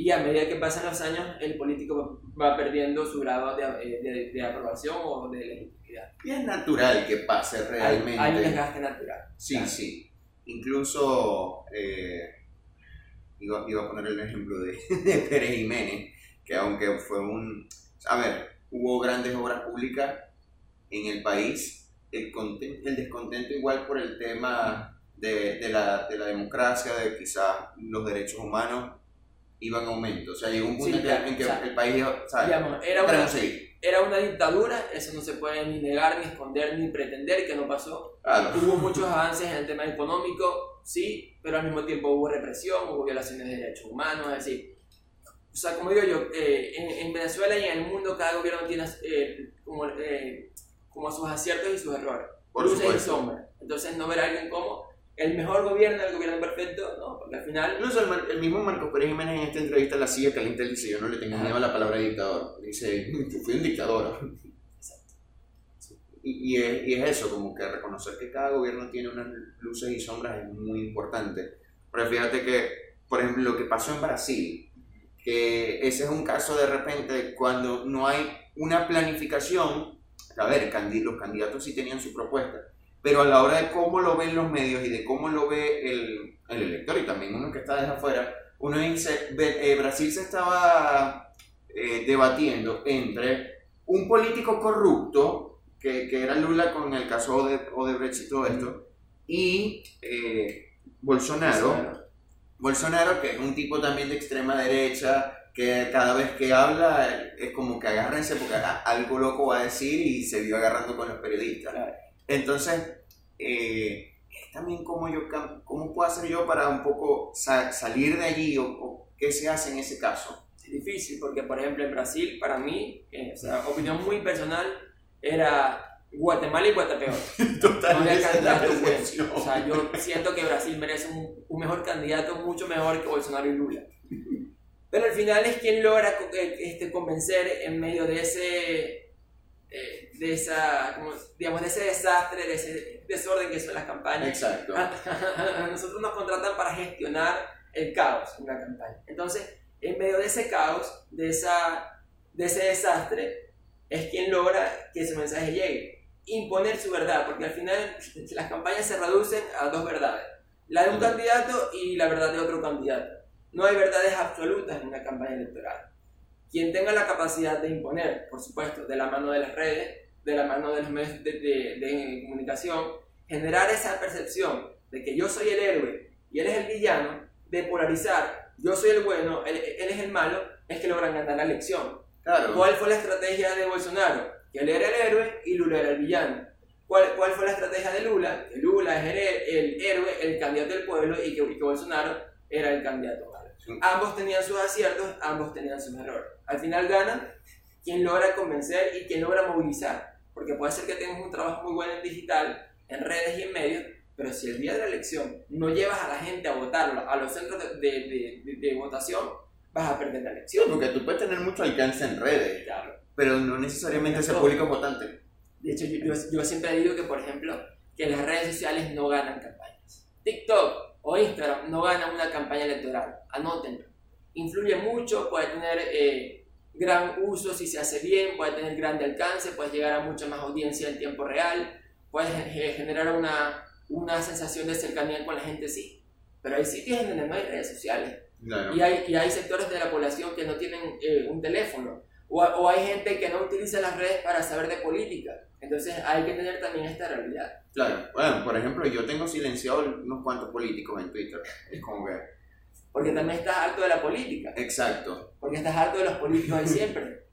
Y a medida que pasan los años el político va perdiendo su grado de, eh, de, de aprobación o de legitimidad. Y es natural que pase realmente. Hay, hay un desgaste natural. Sí, claro. sí. Incluso, eh, iba, iba, a poner el ejemplo de, (laughs) de Pérez Jiménez, que aunque fue un... A ver, hubo grandes obras públicas en el país, el, el descontento igual por el tema de, de, la, de la democracia, de quizás los derechos humanos, iban en aumento. O sea, llegó un punto sí, en, que, o sea, el país, ¿sabes? Digamos, era, una, era una dictadura, eso no se puede ni negar, ni esconder, ni pretender que no pasó. Claro. Hubo muchos avances en el tema económico, sí, pero al mismo tiempo hubo represión, hubo violaciones de derechos humanos, es decir, o sea, como digo yo, eh, en, en, Venezuela y en el mundo cada gobierno tiene eh, como, eh, como sus aciertos y sus errores, Por luces y supuesto. sombras. Entonces no ver a alguien como el mejor gobierno, el gobierno perfecto, no, porque al final... Incluso el, el mismo Marcos Pérez Jiménez en esta entrevista en la silla caliente dice, yo no le tengo miedo a la palabra dictador. Dice, yo fui un dictador. Y, y, es, y es eso, como que reconocer que cada gobierno tiene unas luces y sombras es muy importante. Pero fíjate que, por ejemplo, lo que pasó en Brasil, que ese es un caso de repente cuando no hay una planificación, a ver, los candidatos sí tenían su propuesta, pero a la hora de cómo lo ven los medios y de cómo lo ve el, el elector y también uno que está desde afuera, uno dice, eh, Brasil se estaba eh, debatiendo entre un político corrupto, que, que era Lula con el caso de Odebrecht y todo esto, y eh, Bolsonaro, Bolsonaro, que es un tipo también de extrema derecha, que cada vez que habla es como que agárrense porque algo loco va a decir y se vio agarrando con los periodistas. Claro. Entonces, eh, es también cómo, yo, cómo puedo hacer yo para un poco sa- salir de allí o, o qué se hace en ese caso. Es difícil porque, por ejemplo, en Brasil, para mí, eh, o sea, opinión muy (laughs) personal, era Guatemala y Guatepeor. (laughs) No había candidato bueno. O sea, yo siento que Brasil merece un, un mejor candidato, mucho mejor que Bolsonaro y Lula. (laughs) Pero al final es quien logra eh, este, convencer en medio de ese, eh, de esa, como, digamos, de ese desastre, de ese desorden que son las campañas. Exacto. (laughs) A nosotros nos contratan para gestionar el caos en una campaña. Entonces, en medio de ese caos, de, esa, de ese desastre, es quien logra que ese mensaje llegue. Imponer su verdad, porque al final (laughs) las campañas se reducen a dos verdades. La de un candidato y la verdad de otro candidato. No hay verdades absolutas en una campaña electoral. Quien tenga la capacidad de imponer, por supuesto, de la mano de las redes, de la mano de los medios de, de- de comunicación, generar esa percepción de que yo soy el héroe y él es el villano, de polarizar, yo soy el bueno, él, él es el malo, es que logran ganar la elección. Claro. ¿Cuál fue la estrategia de Bolsonaro? Que él era el héroe y Lula era el villano. ¿Cuál, cuál fue la estrategia de Lula? Que Lula es el, el héroe, el candidato del pueblo y que, y que Bolsonaro era el candidato. Sí. Ambos tenían sus aciertos, ambos tenían sus errores. Al final gana quien logra convencer y quien logra movilizar. Porque puede ser que tengas un trabajo muy bueno en digital, en redes y en medios, pero si el día de la elección no llevas a la gente a votarlo, a los centros de, de- de- de- votación, vas a perder la Sí, elección. porque tú puedes tener mucho alcance en redes, Claro. pero no necesariamente ese público votante. De hecho, yo, yo- yo siempre digo que, por ejemplo, que las redes sociales no ganan campañas. TikTok o Instagram no ganan una campaña electoral. Anótenlo. Influye mucho, puede tener eh, gran uso si se hace bien, puede tener grande alcance, puede llegar a mucha más audiencia en tiempo real, puede ge- generar una, una sensación de cercanía con la gente, sí. Pero hay sitios en donde no hay redes sociales. Claro. Y hay, y hay sectores de la población que no tienen eh, un teléfono. O, o hay gente que no utiliza las redes para saber de política. Entonces hay que tener también esta realidad. Claro. Bueno, por ejemplo, yo tengo silenciado unos cuantos políticos en Twitter. Es como que. Porque también estás harto de la política. Exacto. Porque estás harto de los políticos de siempre. (laughs)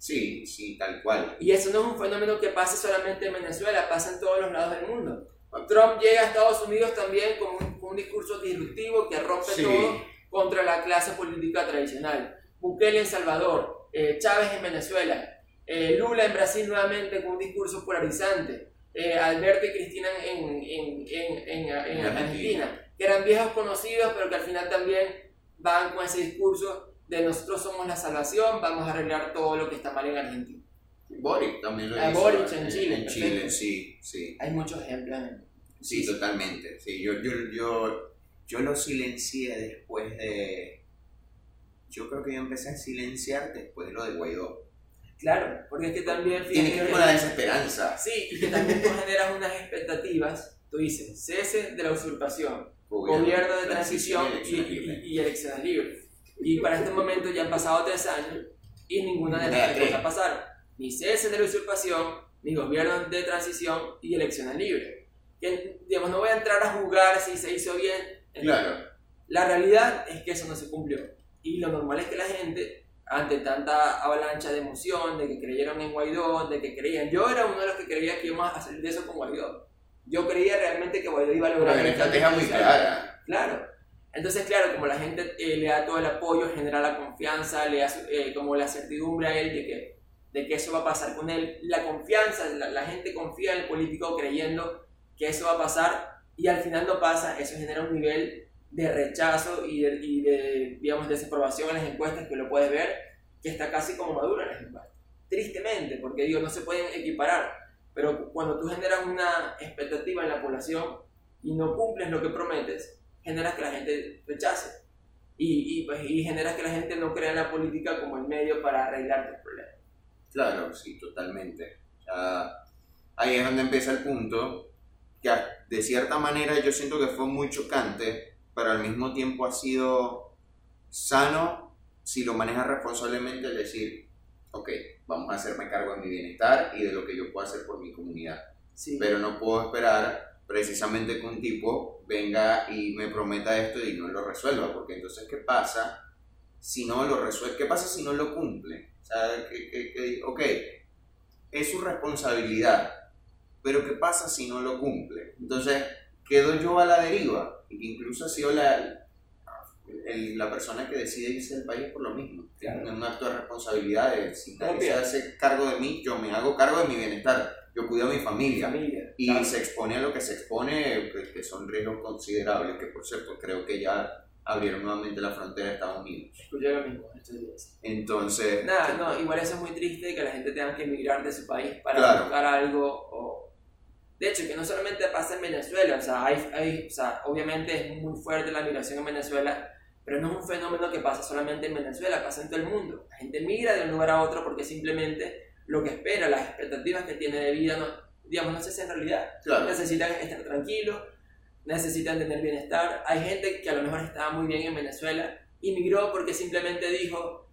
Sí, sí, tal cual. Y eso no es un fenómeno que pase solamente en Venezuela, pasa en todos los lados del mundo. Trump llega a Estados Unidos también con un, con un discurso disruptivo que rompe Sí. todo contra la clase política tradicional. Bukele en Salvador, eh, Chávez en Venezuela, eh, Lula en Brasil nuevamente con un discurso polarizante, eh, Alberto y Cristina en, en, en, en, en- en En Argentina, Argentina. Que eran viejos conocidos, pero que al final también van con ese discurso de nosotros somos la salvación, vamos a arreglar todo lo que está mal en Argentina. Boric también lo Ah, hizo. Boric en Chile, En perfecto. Chile, sí, sí. Hay muchos ejemplos. Sí, totalmente. Sí, yo, yo, yo, yo lo silencié después de, yo creo que yo empecé a silenciar después de lo de Guaidó. Claro, porque es que también... Tiene que ver con la desesperanza. Sí, y que también tú (laughs) generas unas expectativas, tú dices, cese de la usurpación, gobierno, de transición, y, y, y, elecciones libres. Y para este momento ya han pasado tres años y ninguna de las tres cosas pasaron. Ni cese de la usurpación, ni gobierno de transición y elecciones libres. Que, digamos, no voy a entrar a jugar si se hizo bien. Claro. La realidad es que eso no se cumplió. Y lo normal es que la gente, ante tanta avalancha de emoción, de que creyeron en Guaidó, de que creían. Yo era uno de los que creía que íbamos a salir de eso con Guaidó. Yo creía realmente que Guaidó iba a lograr. Una estrategia muy clara. Claro. Entonces, claro, como la gente eh, le da todo el apoyo, genera la confianza, le da eh, como la certidumbre a él de que, de que eso va a pasar con él, la confianza, la, la gente confía en el político creyendo que eso va a pasar y al final no pasa, eso genera un nivel de rechazo y de, y de, digamos, desaprobación en las encuestas, que lo puedes ver, que está casi como madura en las encuestas. Tristemente, porque digo, no se pueden equiparar, pero cuando tú generas una expectativa en la población y no cumples lo que prometes, generas que la gente rechace. Y, y, pues, y generas que la gente no crea en la política como el medio para arreglar tus problemas. Claro, sí, totalmente. ahí es donde empieza el punto, que de cierta manera yo siento que fue muy chocante pero al mismo tiempo ha sido sano si lo manejas responsablemente, es decir, ok, vamos a hacerme cargo de mi bienestar y de lo que yo puedo hacer por mi comunidad. Sí. Pero no puedo esperar precisamente que un tipo venga y me prometa esto y no lo resuelva, porque entonces, ¿qué pasa si no lo resuelve? ¿Qué pasa si no lo cumple? O sea, que, que, que, ok, es su responsabilidad, pero ¿qué pasa si no lo cumple? Entonces, quedo yo a la deriva incluso ha sido la, la persona que decide irse del país por lo mismo. Tiene un acto de responsabilidad de si nadie se hace cargo de mí, yo me hago cargo de mi bienestar, yo cuido a mi familia. y se expone a lo que se expone, pues, que son riesgos considerables, que por cierto creo que ya abrieron nuevamente la frontera de Estados Unidos. Escuché lo mismo, Entonces... Nada, no, igual eso es muy triste que la gente tenga que emigrar de su país para buscar algo o de hecho, que no solamente pasa en Venezuela, o sea, hay, hay, o sea, obviamente es muy fuerte la migración en Venezuela, pero no es un fenómeno que pasa solamente en Venezuela, pasa en todo el mundo. La gente migra de un lugar a otro porque simplemente lo que espera, las expectativas que tiene de vida, no, digamos, no se hace en realidad. Necesitan estar tranquilos, necesitan tener bienestar. Hay gente que a lo mejor estaba muy bien en Venezuela y migró porque simplemente dijo,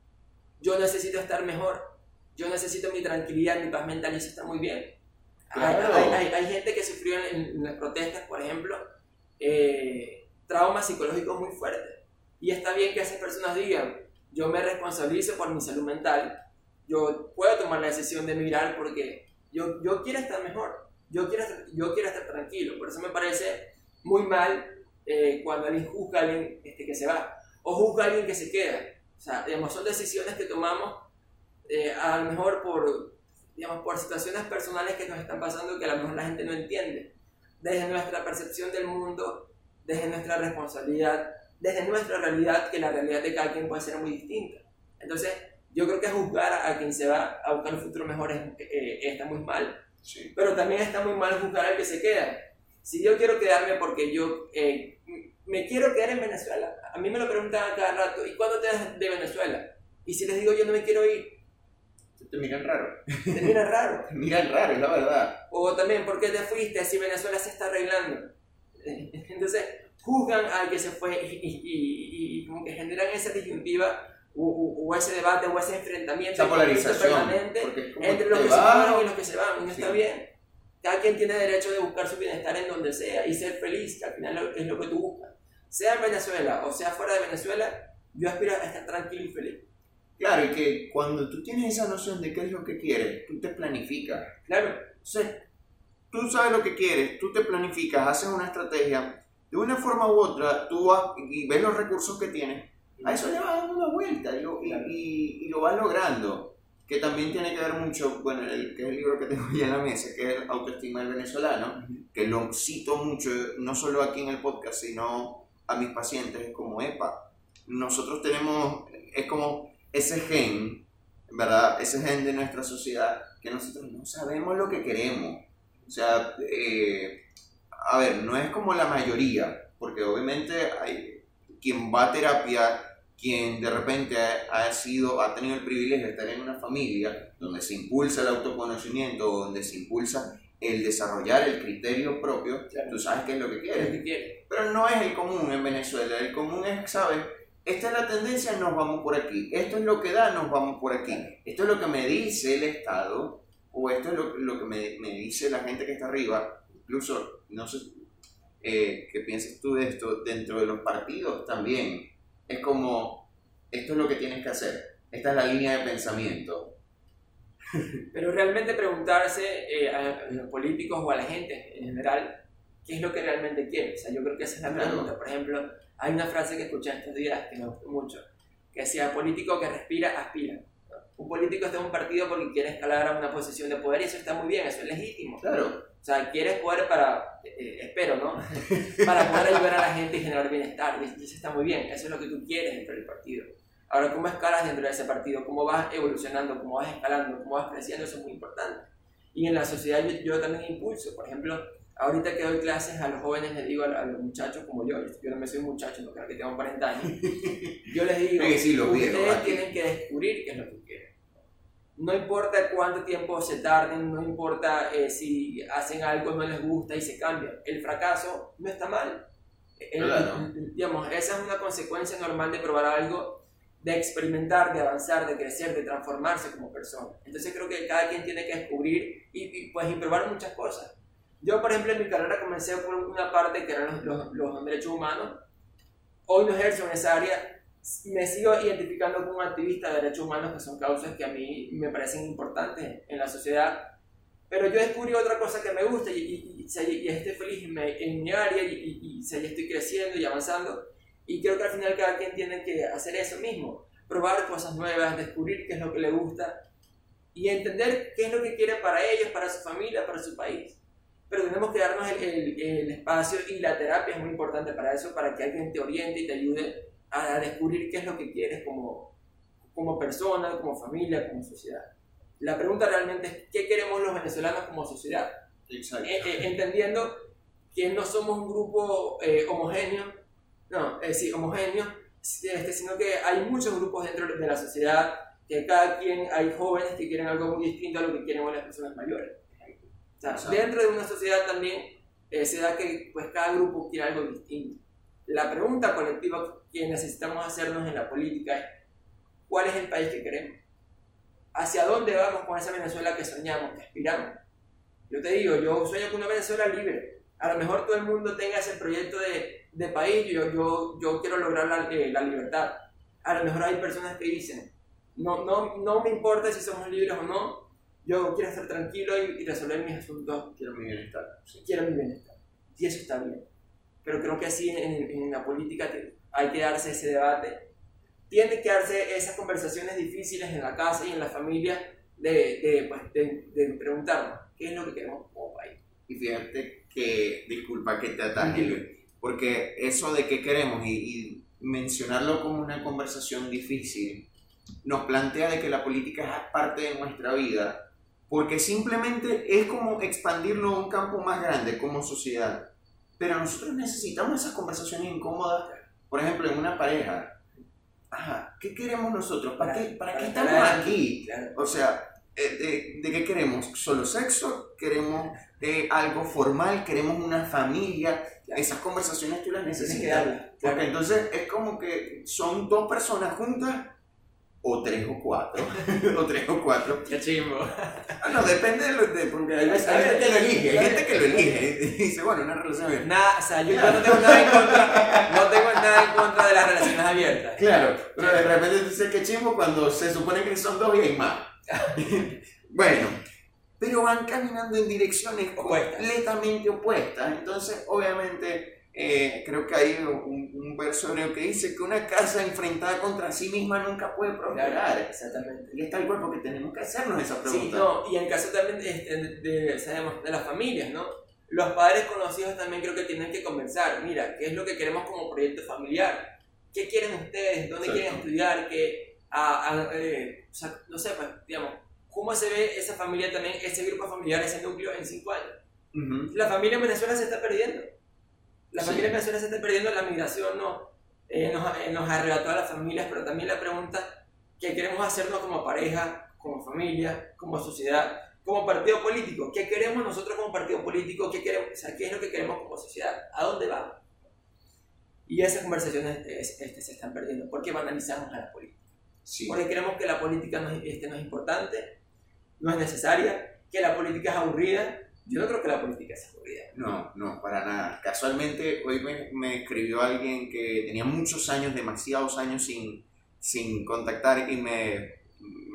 yo necesito estar mejor, yo necesito mi tranquilidad, mi paz mental y eso está muy bien hay, hay, gente que sufrió en, las protestas, por ejemplo, eh, traumas psicológicos muy fuertes. Y está bien que esas personas digan, yo me responsabilizo por mi salud mental, yo puedo tomar la decisión de emigrar porque yo, yo quiero estar mejor, yo quiero, yo quiero estar tranquilo. Por eso me parece muy mal eh, cuando alguien juzga a alguien este, que se va o juzga a alguien que se queda. O sea, digamos, son decisiones que tomamos eh, a lo mejor por, digamos, por situaciones personales que nos están pasando que a lo mejor la gente no entiende. Desde nuestra percepción del mundo, desde nuestra responsabilidad, desde nuestra realidad, que la realidad de cada quien puede ser muy distinta. Entonces, yo creo que juzgar a quien se va a buscar un futuro mejor eh, está muy mal. Sí. Pero también está muy mal juzgar al que se queda. Si yo quiero quedarme porque yo eh, me quiero quedar en Venezuela, a mí me lo preguntan cada rato, ¿y cuándo te vas de Venezuela? Y si les digo yo no me quiero ir, te miran raro. Te miran raro. (laughs) te miran raro, es la verdad. O también, ¿por qué te fuiste si Venezuela se está arreglando? (laughs) Entonces, juzgan al que se fue y, y, y, como que generan esa disyuntiva o, o, ese debate o ese enfrentamiento esa polarización entre los que se van y los que se van. Y no está bien. Cada quien tiene derecho de buscar su bienestar en donde sea y ser feliz, que al final es lo que tú buscas. Sea en Venezuela o sea fuera de Venezuela, yo aspiro a estar tranquilo y feliz. Claro, y que cuando tú tienes esa noción de qué es lo que quieres, tú te planificas. Claro. Entonces, tú sabes lo que quieres, tú te planificas, haces una estrategia, de una forma u otra, tú vas y ves los recursos que tienes, a eso le vas dando una vuelta y lo, y, lo vas logrando. Que también tiene que ver mucho, bueno, el, que es el libro que tengo ahí en la mesa, que es Autoestima del Venezolano, que lo cito mucho, no solo aquí en el podcast, sino a mis pacientes, es como, epa, nosotros tenemos, es como ese gen, ¿verdad? Ese gen de nuestra sociedad que nosotros no sabemos lo que queremos. O sea, eh, a ver, no es como la mayoría, porque obviamente hay quien va a terapia quien de repente ha, sido, ha tenido el privilegio de estar en una familia donde se impulsa el autoconocimiento, donde se impulsa el desarrollar el criterio propio, tú sabes qué es lo que quieres. Pero no es el común en Venezuela. El común es, ¿sabes? Esta es la tendencia, nos vamos por aquí. Esto es lo que da, nos vamos por aquí. Esto es lo que me dice el Estado, o esto es lo, que me, me, dice la gente que está arriba. Incluso, no sé eh, qué piensas tú de esto, dentro de los partidos también. Es como, esto es lo que tienes que hacer. Esta es la línea de pensamiento pero realmente preguntarse eh, a los políticos o a la gente en general qué es lo que realmente quiere. O sea, yo creo que esa es la pregunta. Por ejemplo, hay una frase que escuché estos días que me gustó mucho, que decía, político que respira, aspira. Un político está en un partido porque quiere escalar a una posición de poder y eso está muy bien, eso es legítimo. Claro. O sea, quieres poder para, eh, espero, ¿no? (laughs) para poder ayudar a la gente y generar bienestar. Y eso está muy bien, eso es lo que tú quieres dentro del partido. Ahora, ¿cómo escalas dentro de ese partido? ¿Cómo vas evolucionando? ¿Cómo vas escalando? ¿Cómo vas creciendo? Eso es muy importante. Y en la sociedad yo, también impulso. Por ejemplo, ahorita que doy clases a los jóvenes, les digo a, los muchachos como yo, yo no me soy muchacho, no creo que tengo 40 años, (laughs) yo les digo, ustedes tienen que descubrir qué es lo que quieren. No importa cuánto tiempo se tarden, no importa eh, si hacen algo no les gusta y se cambian. El fracaso no está mal. digamos, esa es una consecuencia normal de probar algo de experimentar, de avanzar, de crecer, de transformarse como persona. Entonces creo que cada quien tiene que descubrir y, pues, y probar muchas cosas. Yo, por ejemplo, en mi carrera comencé por una parte que eran los, los, derechos humanos. Hoy no ejerzo en esa área. Me sigo identificando como activista de derechos humanos, que son causas que a mí me parecen importantes en la sociedad. Pero yo descubrí otra cosa que me gusta y, estoy feliz en mi, área y, estoy creciendo y avanzando y creo que al final cada quien tiene que hacer eso mismo, probar cosas nuevas, descubrir qué es lo que le gusta y entender qué es lo que quiere para ellos, para su familia, para su país. Pero tenemos que darnos el, espacio y la terapia es muy importante para eso, para que alguien te oriente y te ayude a, descubrir qué es lo que quieres como, como persona, como familia, como sociedad. La pregunta realmente es, ¿qué queremos los venezolanos como sociedad? Exacto. Eh, eh, entendiendo que no somos un grupo eh, homogéneo, no, es decir, homogéneo, este, sino que hay muchos grupos dentro de la sociedad, que cada quien, hay jóvenes que quieren algo muy distinto a lo que quieren las personas mayores. O sea, dentro de una sociedad también eh, se da que pues, cada grupo quiere algo distinto. La pregunta colectiva que necesitamos hacernos en la política es, ¿cuál es el país que queremos? ¿Hacia dónde vamos con esa Venezuela que soñamos, que aspiramos? Yo te digo, yo sueño con una Venezuela libre. A lo mejor todo el mundo tenga ese proyecto de de país, yo, yo, yo quiero lograr la, eh, la, libertad. A lo mejor hay personas que dicen, no, no, no me importa si somos libres o no, yo quiero estar tranquilo y, resolver mis asuntos. Quiero mi bienestar. Quiero mi bienestar. Y eso está bien. Pero creo que así en, en la política hay que darse ese debate. Tiene que darse esas conversaciones difíciles en la casa y en la familia de, de, pues, de, de preguntarnos qué es lo que queremos como país. Y fíjate que, disculpa que te ataje, porque eso de qué queremos y, mencionarlo como una conversación difícil nos plantea de que la política es parte de nuestra vida, porque simplemente es como expandirlo a un campo más grande como sociedad. Pero nosotros necesitamos esas conversaciones incómodas, por ejemplo, en una pareja. Ajá, ¿qué queremos nosotros? ¿Para, qué, para qué estamos aquí? O sea, eh, de, qué queremos? ¿Solo sexo? ¿Queremos eh, algo formal? ¿Queremos una familia? Esas conversaciones tú las necesitas. Porque entonces es como que son dos personas juntas o tres o cuatro, (laughs) o tres o cuatro. Qué chimbo. Ah, no, depende de, lo, de porque hay, gente que lo elige, hay gente que lo elige y dice, bueno, una relación abierta. Nada, o sea, yo, no tengo nada en contra, (laughs) no tengo nada en contra de las relaciones abiertas. Claro, pero de repente dices que chimbo cuando se supone que son dos y hay más. (laughs) bueno, pero van caminando en direcciones completamente opuestas. Entonces, obviamente, eh, creo que hay un, un, verso hebreo que dice que una casa enfrentada contra sí misma nunca puede prosperar. exactamente. Y está el cuerpo que tenemos que hacernos esa pregunta. Sí, no, y en caso también de, de, sabemos, de las familias, ¿no? Los padres con los hijos también creo que tienen que conversar. Mira, ¿qué es lo que queremos como proyecto familiar? ¿Qué quieren ustedes? ¿Dónde quieren estudiar? ¿Qué, a, eh, o sea, no sé, pues, digamos, ¿cómo se ve esa familia también, ese grupo familiar, ese núcleo en cinco años? La familia en Venezuela se está perdiendo. La familia Venezuela se está perdiendo, la migración no. eh, nos, eh, nos arrebató a las familias, pero también la pregunta que queremos hacernos como pareja, como familia, como sociedad, como partido político. ¿Qué queremos nosotros como partido político? ¿Qué, queremos, o sea, ¿qué es lo que queremos como sociedad? ¿A dónde vamos? Y esas conversaciones este, se están perdiendo porque banalizamos a la política. Sí. Porque creemos que la política no, este, no es importante, no es necesaria, que la política es aburrida. Yo no creo que la política sea aburrida. No, no, para nada. Casualmente hoy me, me escribió alguien que tenía muchos años, demasiados años sin, sin contactar y me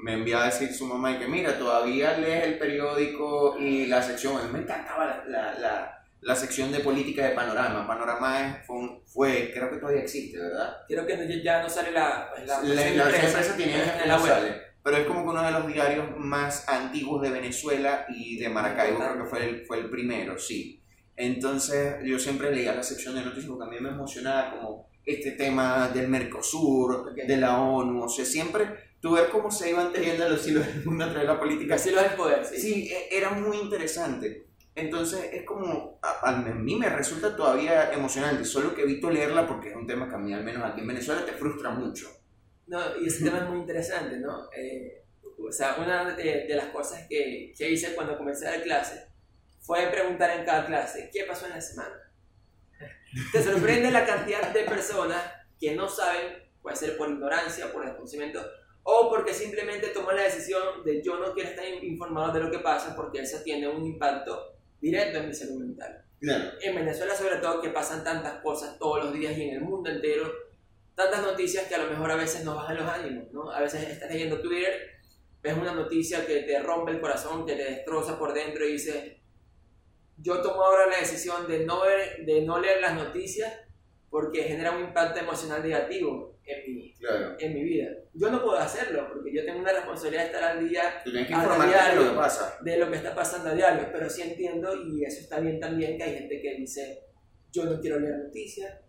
me enviaba a decir su mamá y que mira, todavía lees el periódico y la sección, a mí me encantaba la, la, la, sección de política de Panorama. Panorama fue, fue, creo que todavía existe, ¿verdad? Creo que ya no sale la... La, la, empresa tiene en la web. Pero es como que uno de los diarios más antiguos de Venezuela y de Maracaibo, creo que fue el, fue el primero, sí. Entonces yo siempre leía la sección de noticias porque a mí me emocionaba como este tema del Mercosur, de la ONU, o sea, siempre tú ver cómo se iban teniendo los hilos del mundo a través de la política. Los hilos del poder, sí. Sí, e, era muy interesante. Entonces es como, a, mí me resulta todavía emocionante, solo que evito leerla porque es un tema que a mí, al menos aquí en Venezuela, te frustra mucho. No, y ese tema es muy interesante, ¿no? Eh, o sea, una de, de las cosas que, que, hice cuando comencé a dar clase fue preguntar en cada clase, ¿qué pasó en la semana? Te sorprende la cantidad de personas que no saben, puede ser por ignorancia, por desconocimiento, o porque simplemente toma la decisión de yo no quiero estar informado de lo que pasa porque eso tiene un impacto directo en mi salud mental. En Venezuela sobre todo que pasan tantas cosas todos los días y en el mundo entero, tantas noticias que a lo mejor a veces nos bajan los ánimos, ¿no? A veces estás leyendo Twitter, ves una noticia que te rompe el corazón, que te destroza por dentro y dices, yo tomo ahora la decisión de no, ver, de no leer las noticias porque genera un impacto emocional negativo en mi, en mi vida. Yo no puedo hacerlo porque yo tengo una responsabilidad de estar al día, que de lo que pasa. De lo que está pasando a diario, pero sí entiendo y eso está bien también que hay gente que dice, yo no quiero leer noticias,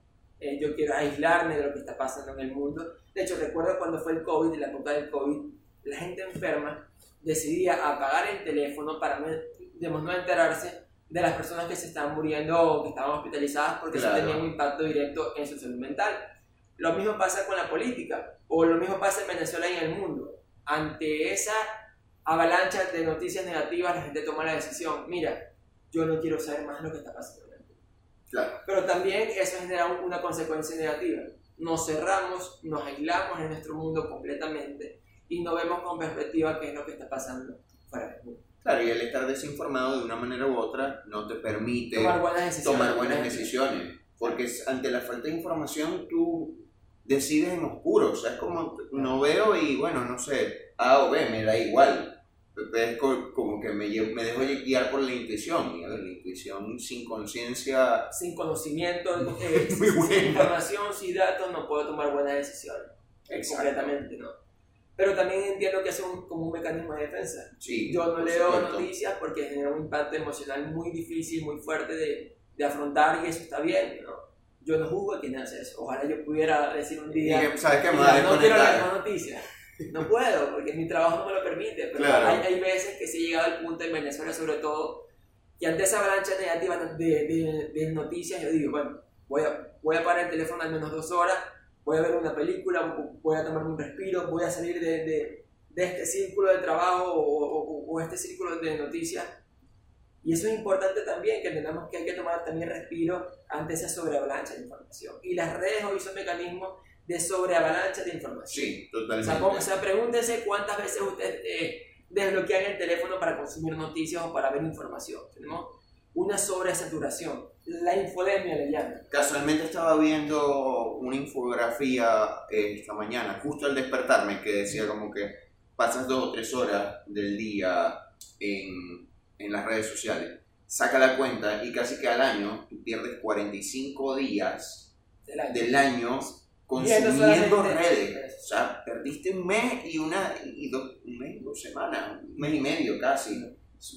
eh, yo quiero aislarme de lo que está pasando en el mundo. De hecho, recuerdo cuando fue el COVID, la época del COVID, la gente enferma decidía apagar el teléfono para no, no enterarse de las personas que se estaban muriendo o que estaban hospitalizadas porque eso tenía un impacto directo en su salud mental. Lo mismo pasa con la política, o lo mismo pasa en Venezuela y en el mundo. Ante esa avalancha de noticias negativas, la gente toma la decisión, mira, yo no quiero saber más de lo que está pasando. Claro. Pero también eso genera una consecuencia negativa. Nos cerramos, nos aislamos en nuestro mundo completamente y no vemos con perspectiva qué es lo que está pasando fuera del mundo. Claro, y el estar desinformado de una manera u otra no te permite tomar buenas decisiones. Tomar buenas decisiones porque ante la falta de información tú decides en oscuro, o sea, es como no veo y bueno, no sé, A o B, me da igual. Es como que me, me dejo guiar por la intuición, ver, la intuición sin conciencia... Sin conocimiento, eh, (laughs) sin información, sin datos, no puedo tomar buenas decisiones. Completamente, ¿no? Pero también entiendo que es un, como un mecanismo de defensa. Sí, Yo no leo noticias porque genera un impacto emocional muy difícil, muy fuerte de, de afrontar y eso está bien, ¿no? yo no juzgo a quien hace eso. Ojalá yo pudiera decir un día, ¿sabes qué? no quiero leer noticias. No puedo, porque mi trabajo no me lo permite. Pero hay, hay, veces que se ha llegado al punto en Venezuela, sobre todo, que ante esa avalancha negativa de, de, de, noticias, yo digo, bueno, voy a, voy a parar el teléfono al menos dos horas, voy a ver una película, voy a tomar un respiro, voy a salir de, de, de este círculo de trabajo o, o, o este círculo de noticias y eso es importante también, que entendamos que hay que tomar también respiro ante esa sobreavalancha de información. Y las redes hoy son mecanismos de sobreavalancha de información. Sí, totalmente. O sea, pregúntese cuántas veces usted eh, desbloquea el teléfono para consumir noticias o para ver información. Tenemos una sobresaturación. La infodemia le llaman. Casualmente estaba viendo una infografía eh, esta mañana, justo al despertarme, que decía como que pasas dos o tres horas del día en en las redes sociales, saca la cuenta y casi que al año tú pierdes 45 días del año, consumiendo redes. O sea, perdiste un mes y una y dos, un mes, dos semanas, un mes y medio casi,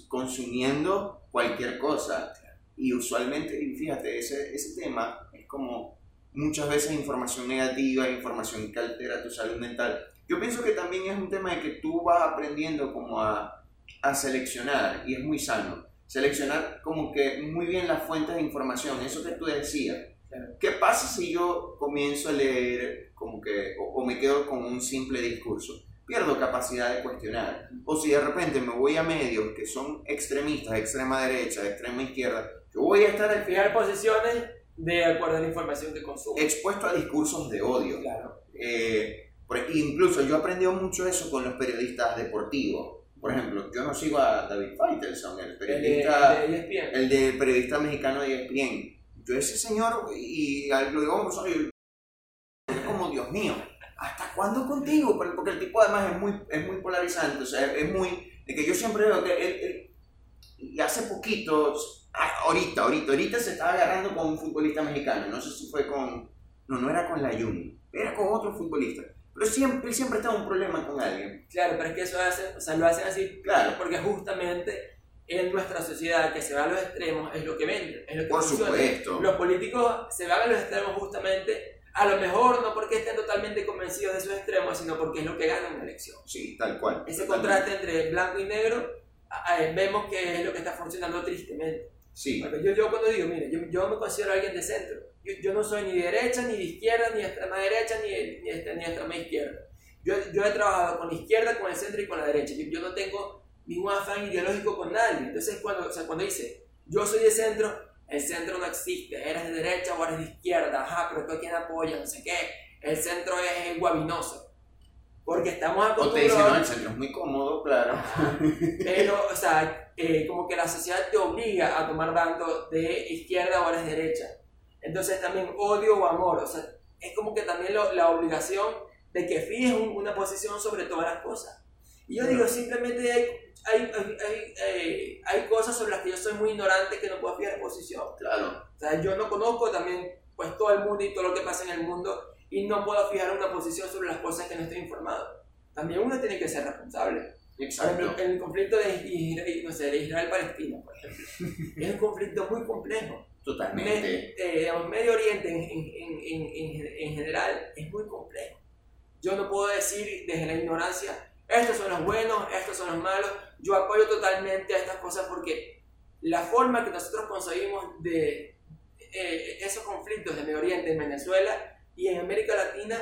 consumiendo cualquier cosa. Y usualmente, fíjate, ese, ese tema es como muchas veces información negativa, información que altera tu salud mental. Yo pienso que también es un tema de que tú vas aprendiendo como a a seleccionar, y es muy sano, seleccionar como que muy bien las fuentes de información, eso que tú decías. ¿Qué pasa si yo comienzo a leer como que, o, o me quedo con un simple discurso? Pierdo capacidad de cuestionar. O si de repente me voy a medios que son extremistas, extrema derecha, extrema izquierda, yo voy a estar al Fijar posiciones de acuerdo a la información que consumo. expuesto a discursos de odio. Claro. Eh, por- incluso yo he aprendido mucho eso con los periodistas deportivos. Por ejemplo, yo no sigo a David Faitelson, el El de, periodista, el de ESPN. el de periodista mexicano de E ESPN. Yo ese señor, y al- lo digo como soy, es como Dios mío, ¿hasta cuándo contigo? Porque el tipo además es muy, es muy polarizante, o sea, es muy, de que yo siempre veo que él, él- y hace poquito, ah, ahorita, ahorita, ahorita se estaba agarrando con un futbolista mexicano, no sé si fue con, no, no era con la Jun, era con otro futbolista, pero siempre, él siempre en un problema con alguien, Claro, pero es que eso hace, o sea, lo hacen así claro, porque justamente en nuestra sociedad que se va a los extremos es lo que vende, es lo que por funciona. supuesto, Los políticos se van a los extremos justamente, a lo mejor no porque estén totalmente convencidos de esos extremos, sino porque es lo que gana una elección. sí, tal cual. Ese totalmente. contraste entre blanco y negro, vemos que es lo que está funcionando tristemente. Sí, Porque yo, yo cuando digo, mire, yo, yo me considero alguien de centro. Yo, yo no soy ni de derecha, ni de izquierda, ni de extrema derecha, ni de, ni de- ni de extrema izquierda. Yo, yo he trabajado con la izquierda, con el centro y con la derecha. Yo, yo no tengo ningún afán ideológico con nadie. Entonces, cuando, o sea, cuando dice, yo soy de centro, el centro no existe. Eres de derecha o eres de izquierda. Ajá, pero tú a quién apoyas, no sé qué. El centro es guabinoso. Porque estamos o te dicen, no, acostumbrados... el centro es muy cómodo, claro. Pero, o sea, eh, como que la sociedad te obliga a tomar bando de izquierda o eres derecha. Entonces también odio o amor, o sea, es como que también lo- la obligación de que fijes un- una posición sobre todas las cosas. Y yo digo, simplemente hay, hay, hay, hay, eh, hay cosas sobre las que yo soy muy ignorante que no puedo fijar posición. Claro, O sea, yo no conozco también pues todo el mundo y todo lo que pasa en el mundo y no puedo fijar una posición sobre las cosas que no estoy informado. También uno tiene que ser responsable. Por ejemplo, exacto. el conflicto de Israel, no sé, de Israel-Palestina, por ejemplo, (laughs) es un conflicto muy complejo. Totalmente. Me- eh, digamos, Medio Oriente en, en, en, en, en general es muy complejo. Yo no puedo decir desde la ignorancia, estos son los buenos, estos son los malos. Yo apoyo totalmente a estas cosas porque la forma que nosotros conseguimos de eh, esos conflictos de Medio Oriente en Venezuela y en América Latina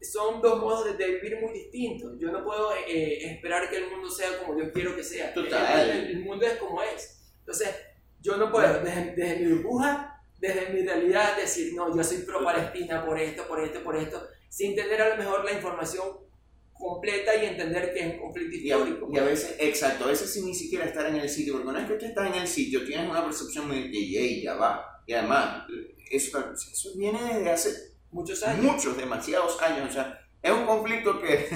son dos modos de, vivir muy distintos. Yo no puedo eh, esperar que el mundo sea como yo quiero que sea. Total. El, el- mundo es como es. Entonces, yo no puedo, desde, desde mi burbuja, desde mi realidad, decir, no, yo soy pro-Palestina por esto, por esto, por esto, sin tener a lo mejor la información completa y entender que es un conflicto Y a, histórico. y a veces, exacto, a veces sin ni siquiera estar en el sitio, porque una vez que tú estás en el sitio, tienes una percepción muy de, "Ey, ya va. Y además, eso, eso viene desde hace Muchos años. muchos, demasiados años. O sea, es un conflicto que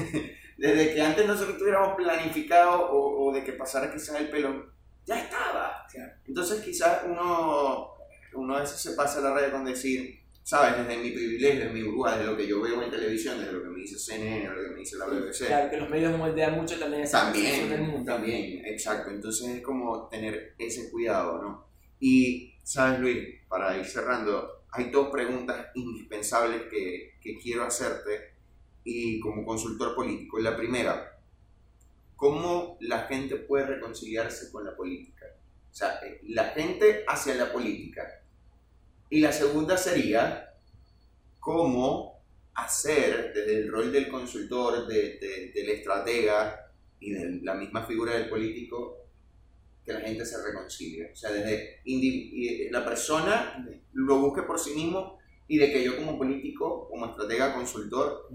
(laughs) desde que antes nosotros tuviéramos planificado o, o de que pasara quizás el pelo, ya estaba. Entonces quizás uno, uno a veces se pasa la raya con decir, sabes, desde mi privilegio, desde mi burbuja, desde lo que yo veo en televisión, desde lo que me dice CNN, desde lo que me dice la BBC. Claro, que los medios moldean mucho también esa percepción del También, mundo. también, exacto. Entonces es como tener ese cuidado, ¿no? Y, ¿sabes, Luis? Para ir cerrando, hay dos preguntas indispensables que, que quiero hacerte y como consultor político. La primera, ¿cómo la gente puede reconciliarse con la política? O sea, eh, la gente hacia la política. Y la segunda sería, ¿cómo hacer desde el rol del consultor, de- de- del estratega y de la misma figura del político, que la gente se reconcilie? O sea, desde y la persona lo busque por sí mismo y de que yo como político, como estratega, consultor,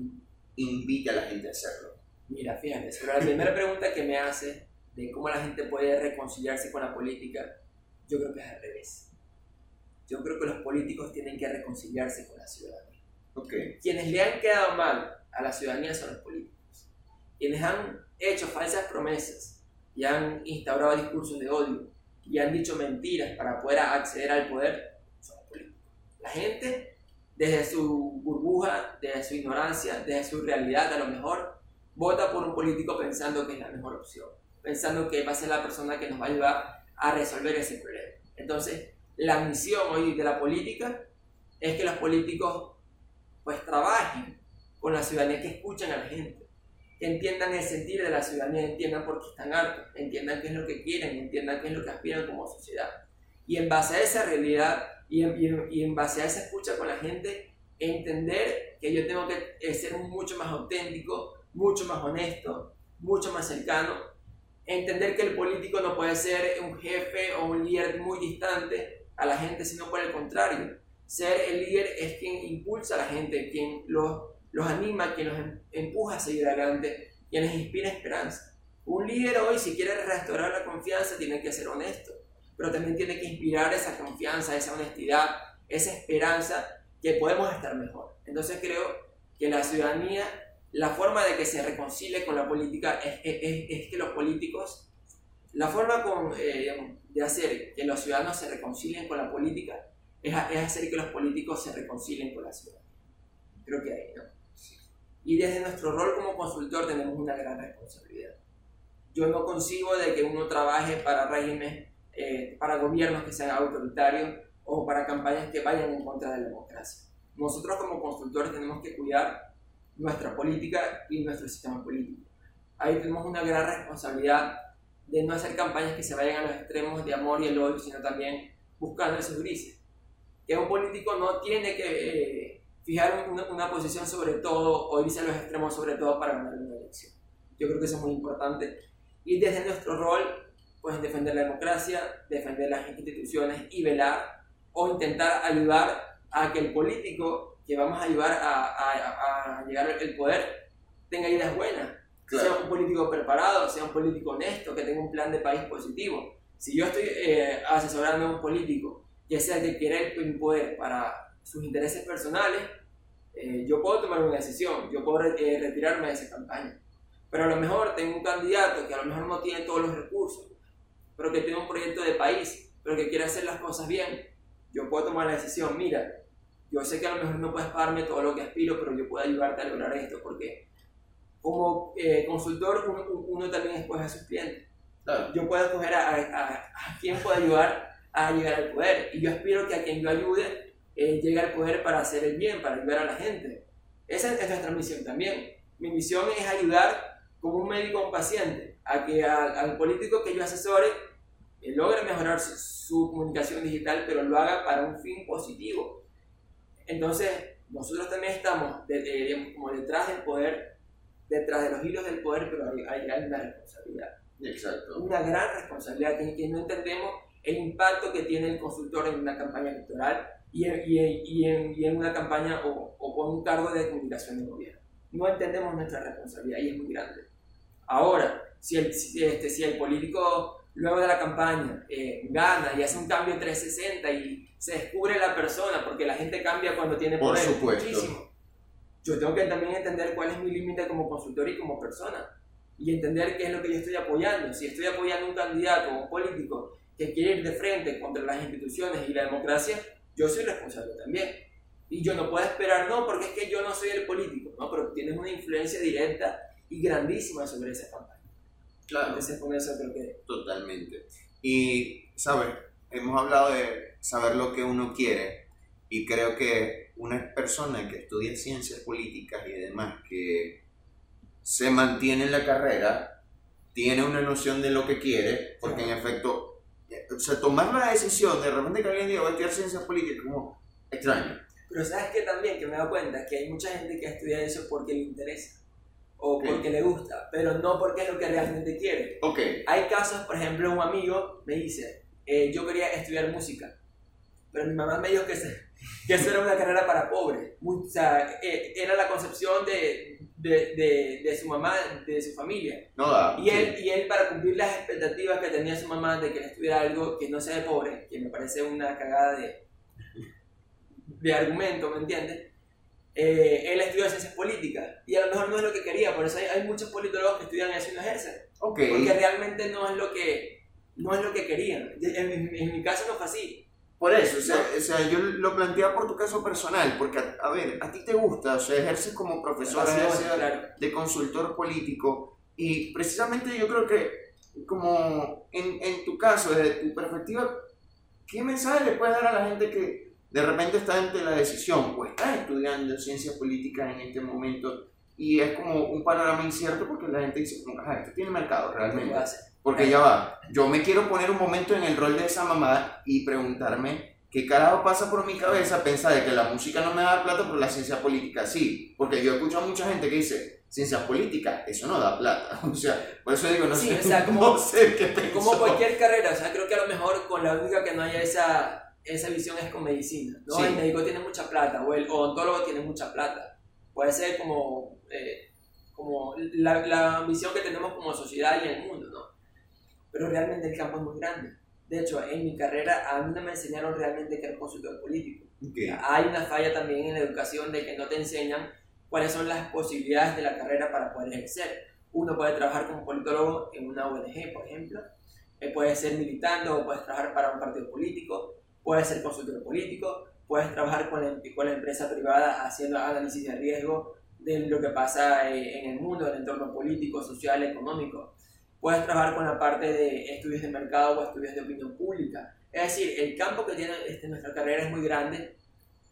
invite a la gente a hacerlo. Mira, fíjate, sobre la primera pregunta que me hace de cómo la gente puede reconciliarse con la política, yo creo que es al revés. Yo creo que los políticos tienen que reconciliarse con la ciudadanía. Ok, Quienes le han quedado mal a la ciudadanía son los políticos. Quienes han hecho falsas promesas y han instaurado discursos de odio y han dicho mentiras para poder acceder al poder son los políticos. La gente, desde su burbuja, desde su ignorancia, desde su realidad a lo mejor, vota por un político pensando que es la mejor opción, pensando que va a ser la persona que nos va a ayudar a resolver ese problema. Entonces, la misión hoy de la política es que los políticos pues trabajen con la ciudadanía, que escuchen a la gente, que entiendan el sentir de la ciudadanía, entiendan por qué están hartos, entiendan qué es lo que quieren, entiendan qué es lo que aspiran como sociedad. y en base a esa realidad y en, y en base a esa escucha con la gente, entender que yo tengo que eh, ser mucho más auténtico, mucho más honesto, mucho más cercano, entender que el político no puede ser un jefe o un líder muy distante a la gente, sino por el contrario, ser el líder es quien impulsa a la gente, quien los, los anima, quien los em, empuja a seguir adelante, quien les inspira esperanza. Un líder hoy, si quiere restaurar la confianza, tiene que ser honesto, pero también tiene que inspirar esa confianza, esa honestidad, esa esperanza que podemos estar mejor. Entonces creo que la ciudadanía, la forma de que se reconcilie con la política es, es, es que los políticos, la forma con, eh, de hacer que los ciudadanos se reconcilien con la política es, es, hacer que los políticos se reconcilien con la ciudadanía. Creo que ahí, ¿no? Y desde nuestro rol como consultor tenemos una gran responsabilidad. Yo no concibo de que uno trabaje para regímenes, eh, para gobiernos que sean autoritarios o para campañas que vayan en contra de la democracia. Nosotros como consultores tenemos que cuidar nuestra política y nuestro sistema político. Ahí tenemos una gran responsabilidad de no hacer campañas que se vayan a los extremos de amor y el odio, sino también buscando esos grises. Que un político no tiene que eh, fijar una, una, posición sobre todo o irse a los extremos sobre todo para ganar una elección. Yo creo que eso es muy importante. Y desde nuestro rol, pues defender la democracia, defender las instituciones y velar o intentar ayudar a que el político que vamos a ayudar a, a, a llegar al poder tenga ideas buenas, claro. sea un político preparado, sea un político honesto, que tenga un plan de país positivo. Si yo estoy eh, asesorando a un político que sea que quiere el poder para sus intereses personales, eh, yo puedo tomar una decisión, yo puedo eh, retirarme de esa campaña. Pero a lo mejor tengo un candidato que a lo mejor no tiene todos los recursos, pero que tiene un proyecto de país, pero que quiere hacer las cosas bien. Yo puedo tomar la decisión, mira, yo sé que a lo mejor no puedes pagarme todo lo que aspiro, pero yo puedo ayudarte a lograr esto, porque como eh, consultor uno, uno, también escoge a sus clientes. Claro. Yo puedo escoger a, a, a, quién puede ayudar a llegar al poder, y yo aspiro que a quien yo ayude eh, llegue al poder para hacer el bien, para ayudar a la gente. Esa es nuestra misión también. Mi misión es ayudar como un médico a un paciente, a que a, al político que yo asesore eh, logre mejorar su, su comunicación digital, pero lo haga para un fin positivo entonces, nosotros también estamos de, de, como detrás del poder, detrás de los hilos del poder, pero hay, hay, hay una responsabilidad. Exacto. Una gran responsabilidad que, que, no entendemos el impacto que tiene el consultor en una campaña electoral y en, y en, y en, y en una campaña o, o, con un cargo de comunicación de gobierno. No entendemos nuestra responsabilidad y es muy grande. Ahora, si el, si, este, si el político luego de la campaña eh, gana y hace un cambio 360 y se descubre la persona, porque la gente cambia cuando tiene poder. Por supuesto. Muchísimo. Yo tengo que también entender cuál es mi límite como consultor y como persona. Y entender qué es lo que yo estoy apoyando. Si estoy apoyando a un candidato un político que quiere ir de frente contra las instituciones y la democracia, yo soy responsable también. Y yo no puedo esperar, no, porque es que yo no soy el político, no, pero tienes una influencia directa y grandísima sobre esa campaña. Claro. Entonces, con eso creo que... Totalmente. Y, ¿sabes? Hemos hablado de saber lo que uno quiere y creo que una persona que estudia ciencias políticas y demás, que se mantiene en la carrera, tiene una noción de lo que quiere, porque en efecto, o sea, tomar la decisión de repente que alguien diga voy a estudiar ciencias políticas, como extraño. Pero sabes que también, que me da cuenta que hay mucha gente que estudia eso porque le interesa o okay. porque le gusta, pero no porque es lo que realmente quiere. Okay. Hay casos, por ejemplo, un amigo me dice, eh, yo quería estudiar música, pero mi mamá me dijo que, se, que eso era una carrera para pobres. O sea, eh, era la concepción de, de, de, de, su mamá, de su familia. No. Y él, sí. y él, para cumplir las expectativas que tenía su mamá de que él estudiara algo que no sea de pobre, que me parece una cagada de, de argumento, ¿me entiendes? Eh, él estudió ciencias políticas y a lo mejor no es lo que quería, por eso hay, hay muchos politólogos que estudian eso y no ejercen. Okay. Porque realmente no es lo que, no es lo que querían. En, en, en mi caso no fue así. Por eso, o sea, no. o sea, yo lo planteaba por tu caso personal, porque, a, a, ver, a ti te gusta, o sea, ejerces como profesor, claro. de consultor político, y precisamente yo creo que, como en, en tu caso, desde tu perspectiva, ¿qué mensaje le puedes dar a la gente que de repente está ante la decisión o está estudiando ciencias políticas en este momento y es como un panorama incierto porque la gente dice, ah, esto tiene mercado realmente. Porque ya va, yo me quiero poner un momento en el rol de esa mamá y preguntarme qué carajo pasa por mi cabeza pensar de que la música no me da plata, pero la ciencia política sí. Porque yo escucho a mucha gente que dice, ciencia política, eso no da plata. (laughs) O sea, por eso digo, no, Sí, sé, o sea, (laughs) como- no sé qué pensó. Como cualquier carrera, o sea, creo que a lo mejor con la única que no haya esa, esa visión es con medicina, ¿no? Sí. El médico tiene mucha plata, o el odontólogo tiene mucha plata. Puede ser como, eh, como la, la visión que tenemos como sociedad y el mundo, ¿no? Pero realmente el campo es muy grande. De hecho, en mi carrera a mí no me enseñaron realmente era consultor político. Ok. Hay una falla también en la educación de que no te enseñan cuáles son las posibilidades de la carrera para poder ejercer. Uno puede trabajar como politólogo en una ONG, por ejemplo, eh, puede ser militando o puedes trabajar para un partido político, puedes ser consultor político, puedes trabajar con la, con la empresa privada haciendo análisis de riesgo de lo que pasa eh, en el mundo, en el entorno político, social, económico. Puedes trabajar con la parte de estudios de mercado o estudios de opinión pública. Es decir, el campo que tiene este, nuestra carrera es muy grande.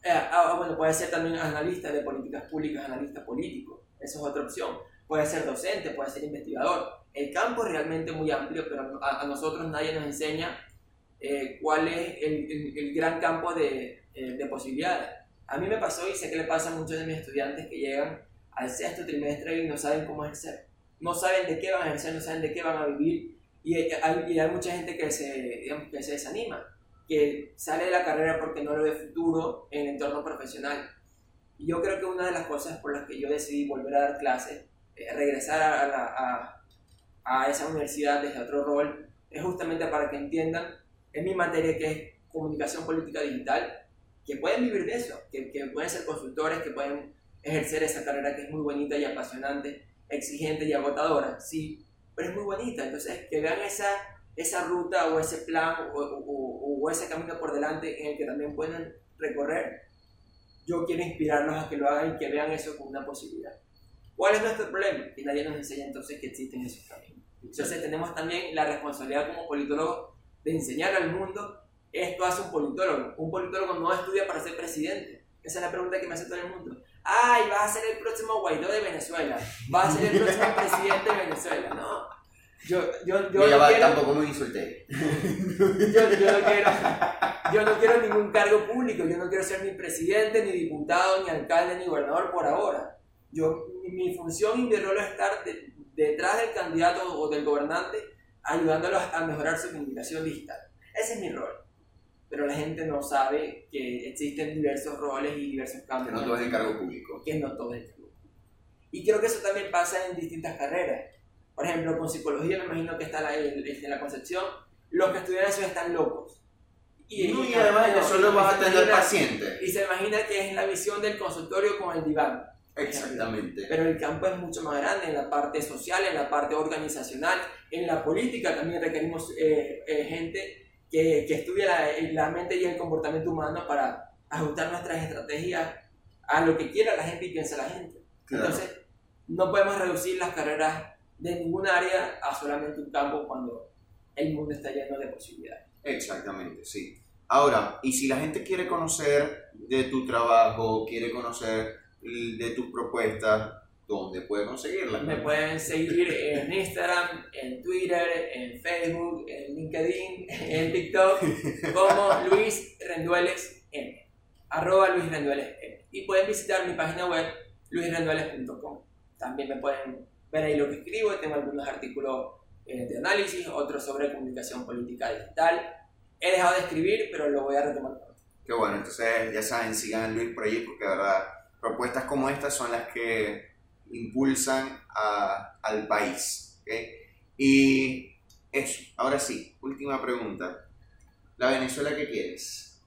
Eh, ah, bueno, puede ser también analista de políticas públicas, analista político. Esa es otra opción. Puede ser docente, puede ser investigador. El campo es realmente muy amplio, pero a, nosotros nadie nos enseña eh, cuál es el, gran campo de, eh, de posibilidades. A mí me pasó y sé que le pasa a muchos de mis estudiantes que llegan al sexto trimestre y no saben cómo ejercer. No saben de qué van a ejercer, no saben de qué van a vivir. Y hay, mucha gente que se, digamos, que se desanima, que sale de la carrera porque no lo ve futuro en el entorno profesional. Y yo creo que una de las cosas por las que yo decidí volver a dar clases, eh, regresar a, a- a esa universidad desde otro rol, es justamente para que entiendan en mi materia que es comunicación política digital, que pueden vivir de eso, que, que pueden ser consultores, que pueden ejercer esa carrera que es muy bonita y apasionante, exigente y agotadora, sí, pero es muy bonita. Entonces, que vean esa, esa ruta o ese plan o, o- o ese camino por delante en el que también pueden recorrer, yo quiero inspirarlos a que lo hagan y que vean eso como una posibilidad. ¿Cuál es nuestro problema? Que nadie nos enseña entonces que existen esos caminos. Entonces tenemos también la responsabilidad como politólogos de enseñar al mundo esto hace un politólogo. Un politólogo no estudia para ser presidente. Esa es la pregunta que me hace todo el mundo. Ay, vas a ser el próximo Guaidó de Venezuela. Vas a ser el próximo (laughs) presidente de Venezuela. No. Yo, yo, yo no quiero, tampoco me insulté. yo, yo no quiero, yo no quiero ningún cargo público. Yo no quiero ser ni presidente, ni diputado, ni alcalde, ni gobernador por ahora. Yo, mi, mi función y mi rol es estar de- detrás del candidato o del gobernante, ayudándolos a mejorar su comunicación digital. Ese es mi rol. Pero la gente no sabe que existen diversos roles y diversos Que cambios. no todo es el cargo público. que no todo es club. Y creo que eso también pasa en distintas carreras. Por ejemplo, con psicología me imagino que está la, el, el de la concepción, los que estudian eso están locos. No, y además que no, solo y vas a atender imagina- pacientes. Y se imagina que es la visión del consultorio con el diván. Exactamente. Pero el campo es mucho más grande en la parte social, en la parte organizacional, en la política también requerimos eh, eh, gente que, que estudie la, la mente y el comportamiento humano para ajustar nuestras estrategias a lo que quiera la gente y piensa la gente. Claro. Entonces, no podemos reducir las carreras de ningún área a solamente un campo cuando el mundo está lleno de posibilidades. Exactamente, sí. Ahora, y si la gente quiere conocer de tu trabajo, quiere conocer de tus propuestas, ¿dónde puede conseguirlas? Me pueden seguir en Instagram, en Twitter, en Facebook, en LinkedIn, en TikTok, como Luis Rendueles M. Arroba Luis Rendueles M. Y pueden visitar mi página web, luisrendueles.com. También me pueden ver ahí lo que escribo. Tengo algunos artículos eh, de análisis, otros sobre comunicación política digital. He dejado de escribir, pero lo voy a retomar. Qué bueno, entonces ya saben, sigan a Luis por allí porque de verdad propuestas como estas son las que impulsan al país. ¿ok? Y eso, ahora sí, última pregunta. ¿La Venezuela qué quieres?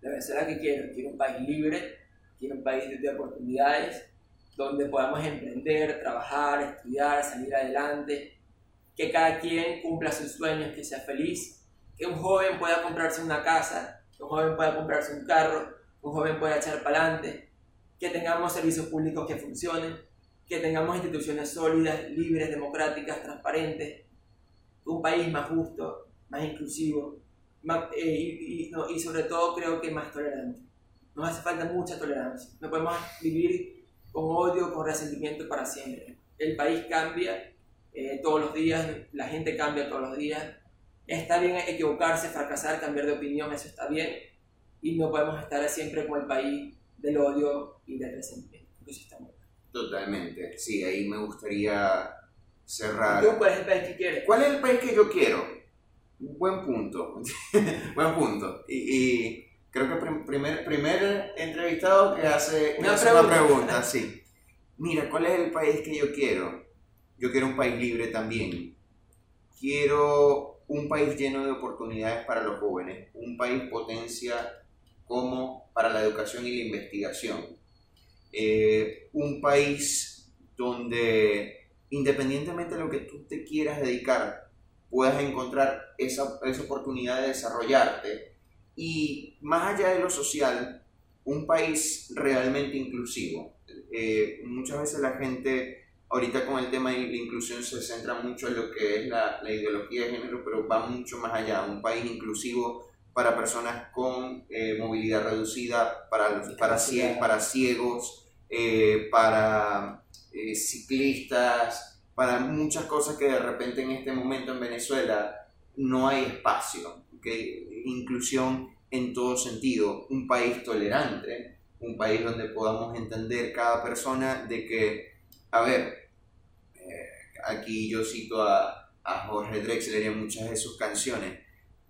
La Venezuela que quiero, quiero un país libre, quiero un país de oportunidades, donde podamos emprender, trabajar, estudiar, salir adelante, que cada quien cumpla sus sueños, que sea feliz, que un joven pueda comprarse una casa, que un joven pueda comprarse un carro, que un joven pueda echar para adelante, que tengamos servicios públicos que funcionen, que tengamos instituciones sólidas, libres, democráticas, transparentes, un país más justo, más inclusivo, más- eh, y, y- no, y sobre todo creo que más tolerante. Nos hace falta mucha tolerancia. No podemos vivir con odio, con resentimiento para siempre. El país cambia, eh, todos los días, la gente cambia todos los días. Está bien equivocarse, fracasar, cambiar de opinión, eso está bien. Y no podemos estar siempre como el país del odio y del resentimiento. Eso está bien. Totalmente, sí, ahí me gustaría cerrar. ¿Tú cuál es el país que quieres? ¿Cuál es el país que yo quiero? Buen punto, (laughs) buen punto. Y, y creo que prim- primer, primer entrevistado que hace Una hace una pregunta. pregunta, sí. Mira, ¿cuál es el país que yo quiero? Yo quiero un país libre también. Quiero un país lleno de oportunidades para los jóvenes, un país potencia como para la educación y la investigación. Eh, un país donde independientemente de lo que tú te quieras dedicar, puedas encontrar esa, esa oportunidad de desarrollarte y más allá de lo social, un país realmente inclusivo. Eh, muchas veces la gente, ahorita con el tema de la inclusión, se centra mucho en lo que es la, la ideología de género, pero va mucho más allá. Un país inclusivo para personas con eh, movilidad reducida, para, para, para ciegos, eh, para eh, ciclistas, para muchas cosas que de repente en este momento en Venezuela no hay espacio. ¿ok? Inclusión en todo sentido, un país tolerante, un país donde podamos entender cada persona de que, a ver, eh, aquí yo cito a, a Jorge Drexler a muchas de sus canciones,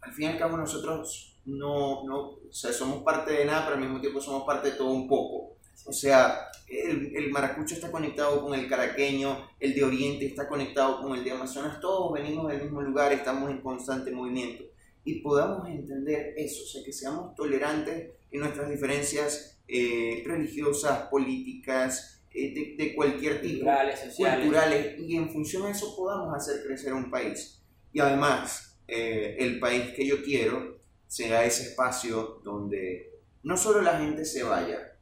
al fin y al cabo nosotros no, no, o sea, somos parte de nada, pero al mismo tiempo somos parte de todo un poco. O sea, el, el maracucho está conectado con el caraqueño, el de Oriente está conectado con el de Amazonas, todos venimos del mismo lugar, estamos en constante movimiento. Y podamos entender eso, o sea, que seamos tolerantes en nuestras diferencias eh, religiosas, políticas, eh, de, de cualquier tipo Culturales, sociales. culturales y en función a eso podamos hacer crecer un país. Y además, eh, el país que yo quiero sea ese espacio donde no solo la gente se vaya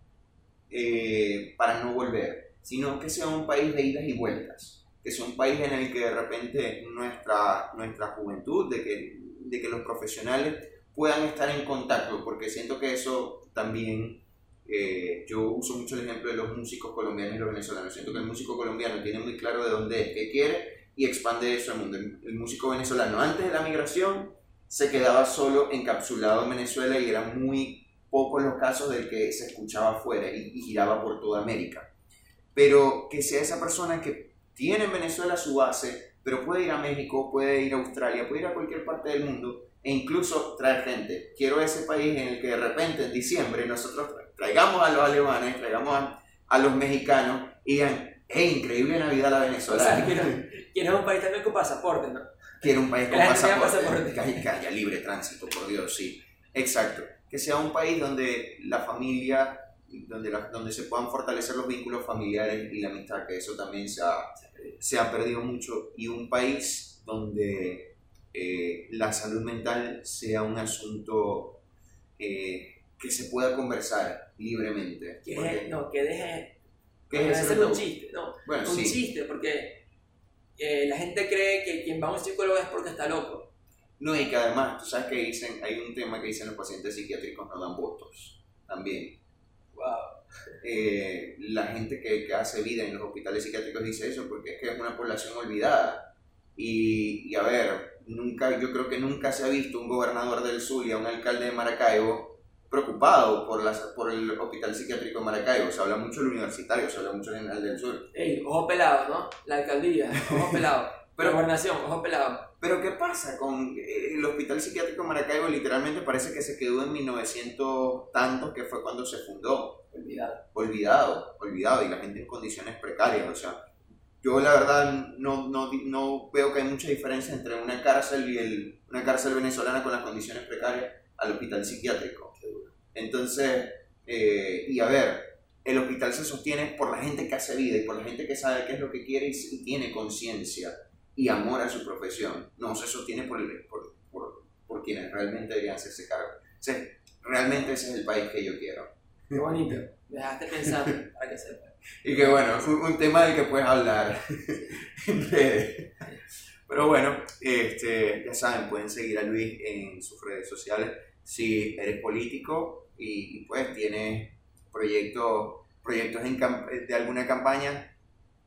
eh, para no volver, sino que sea un país de idas y vueltas, que sea un país en el que de repente nuestra, nuestra juventud, de que, de que los profesionales puedan estar en contacto, porque siento que eso también eh, yo uso mucho el ejemplo de los músicos colombianos y los venezolanos. Siento que el músico colombiano tiene muy claro de dónde es, qué quiere y expande eso al mundo. El, músico venezolano antes de la migración se quedaba solo encapsulado en Venezuela y eran muy pocos los casos del que se escuchaba afuera y, y giraba por toda América. Pero que sea esa persona que tiene en Venezuela su base, pero puede ir a México, puede ir a Australia, puede ir a cualquier parte del mundo e incluso traer gente. Quiero ese país en el que de repente en diciembre nosotros traigamos a los alemanes, traigamos a, a los mexicanos y digan, hey, increíble Navidad la O sea, venezolana. quiero, un país también con pasaporte, ¿no? Quiero un país con pasaporte, pasaporte. que haya libre tránsito, por Dios, sí. Exacto. Que sea un país donde la familia, donde, la- donde se puedan fortalecer los vínculos familiares y la amistad, que eso también se ha, se ha perdido mucho. Y un país donde eh, la salud mental sea un asunto eh, que se pueda conversar libremente. Que, Porque- no, que deje ¿qué de es ese hacer un chiste, no. Bueno, un sí. chiste, porque eh, la gente cree que quien va a un psicólogo es porque está loco. No, y que además, tú sabes que dicen, hay un tema que dicen los pacientes psiquiátricos no dan votos, también. Wow. Eh, la gente que, que hace vida en los hospitales psiquiátricos dice eso porque es que es una población olvidada. Y, y a ver, nunca, yo creo que nunca se ha visto un gobernador del Zulia, un alcalde de Maracaibo, preocupado por, las, por el hospital psiquiátrico de Maracaibo. Se habla mucho del universitario, se habla mucho del General del Sur. Ey, ojo pelado, ¿no? La alcaldía, ojo pelado. (laughs) Pero- Gobernación, ojo pelado. Pero ¿qué pasa con eh, el Hospital Psiquiátrico Maracaibo? Literalmente parece que se quedó en 1900 tantos, que fue cuando se fundó. Olvidado. Olvidado, olvidado, y la gente en condiciones precarias. O sea, yo la verdad no, no, no veo que hay mucha diferencia entre una cárcel y el, una cárcel venezolana con las condiciones precarias al hospital psiquiátrico. Entonces, eh, y a ver, el hospital se sostiene por la gente que hace vida y por la gente que sabe qué es lo que quiere y, y tiene conciencia y amor a su profesión. No se sostiene por, el- por, por, por quienes realmente deberían hacerse cargo. O sea, realmente ese es el país que yo quiero. Qué bonito. Me dejaste pensando, para que sepa. Y que bueno, es un, un tema del que puedes hablar (laughs) en redes. Pero bueno, este, ya saben, pueden seguir a Luis en sus redes sociales. Si eres político y, y, pues tienes proyectos, proyectos en de alguna campaña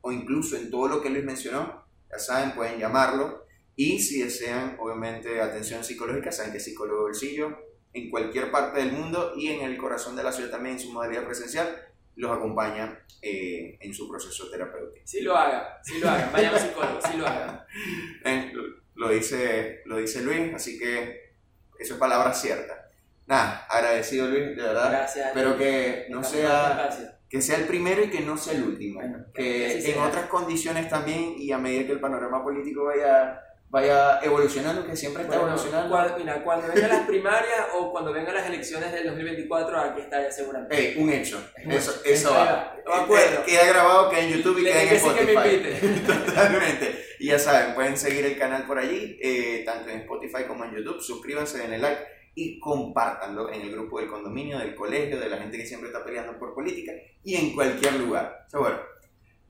o incluso en todo lo que Luis mencionó, ya saben, pueden llamarlo. Y si desean, obviamente, atención psicológica, saben que Psicólogo Bolsillo en cualquier parte del mundo y en el corazón de la ciudad también en su modalidad presencial los acompaña eh, en su proceso terapéutico. Sí lo haga, sí lo haga, vayan a psicólogo, sí lo haga. (laughs) Eh, lo, lo, dice, lo dice Luis, así que eso es palabra cierta. Nada, agradecido Luis, de verdad. Gracias. Espero que no sea, que sea el primero y que no sea el último. Bueno, que en otras condiciones también y a medida que el panorama político vaya, vaya evolucionando, que siempre está Bueno, evolucionando. cuando, mira, cuando vengan las primarias o cuando vengan las elecciones del 2024, aquí estaré seguramente. Ey, un hecho. Un Eso, hecho. eso va. De acuerdo. Eh, Queda grabado, queda en YouTube y Le queda en sí que me Spotify. invite. (laughs) Totalmente. Y ya saben, pueden seguir el canal por allí, eh, tanto en Spotify como en YouTube. Suscríbanse, denle like y compártanlo en el grupo del condominio, del colegio, de la gente que siempre está peleando por política y en cualquier lugar. O bueno,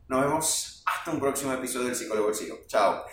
nos vemos hasta un próximo episodio del Psicólogo Bolsillo. Chao.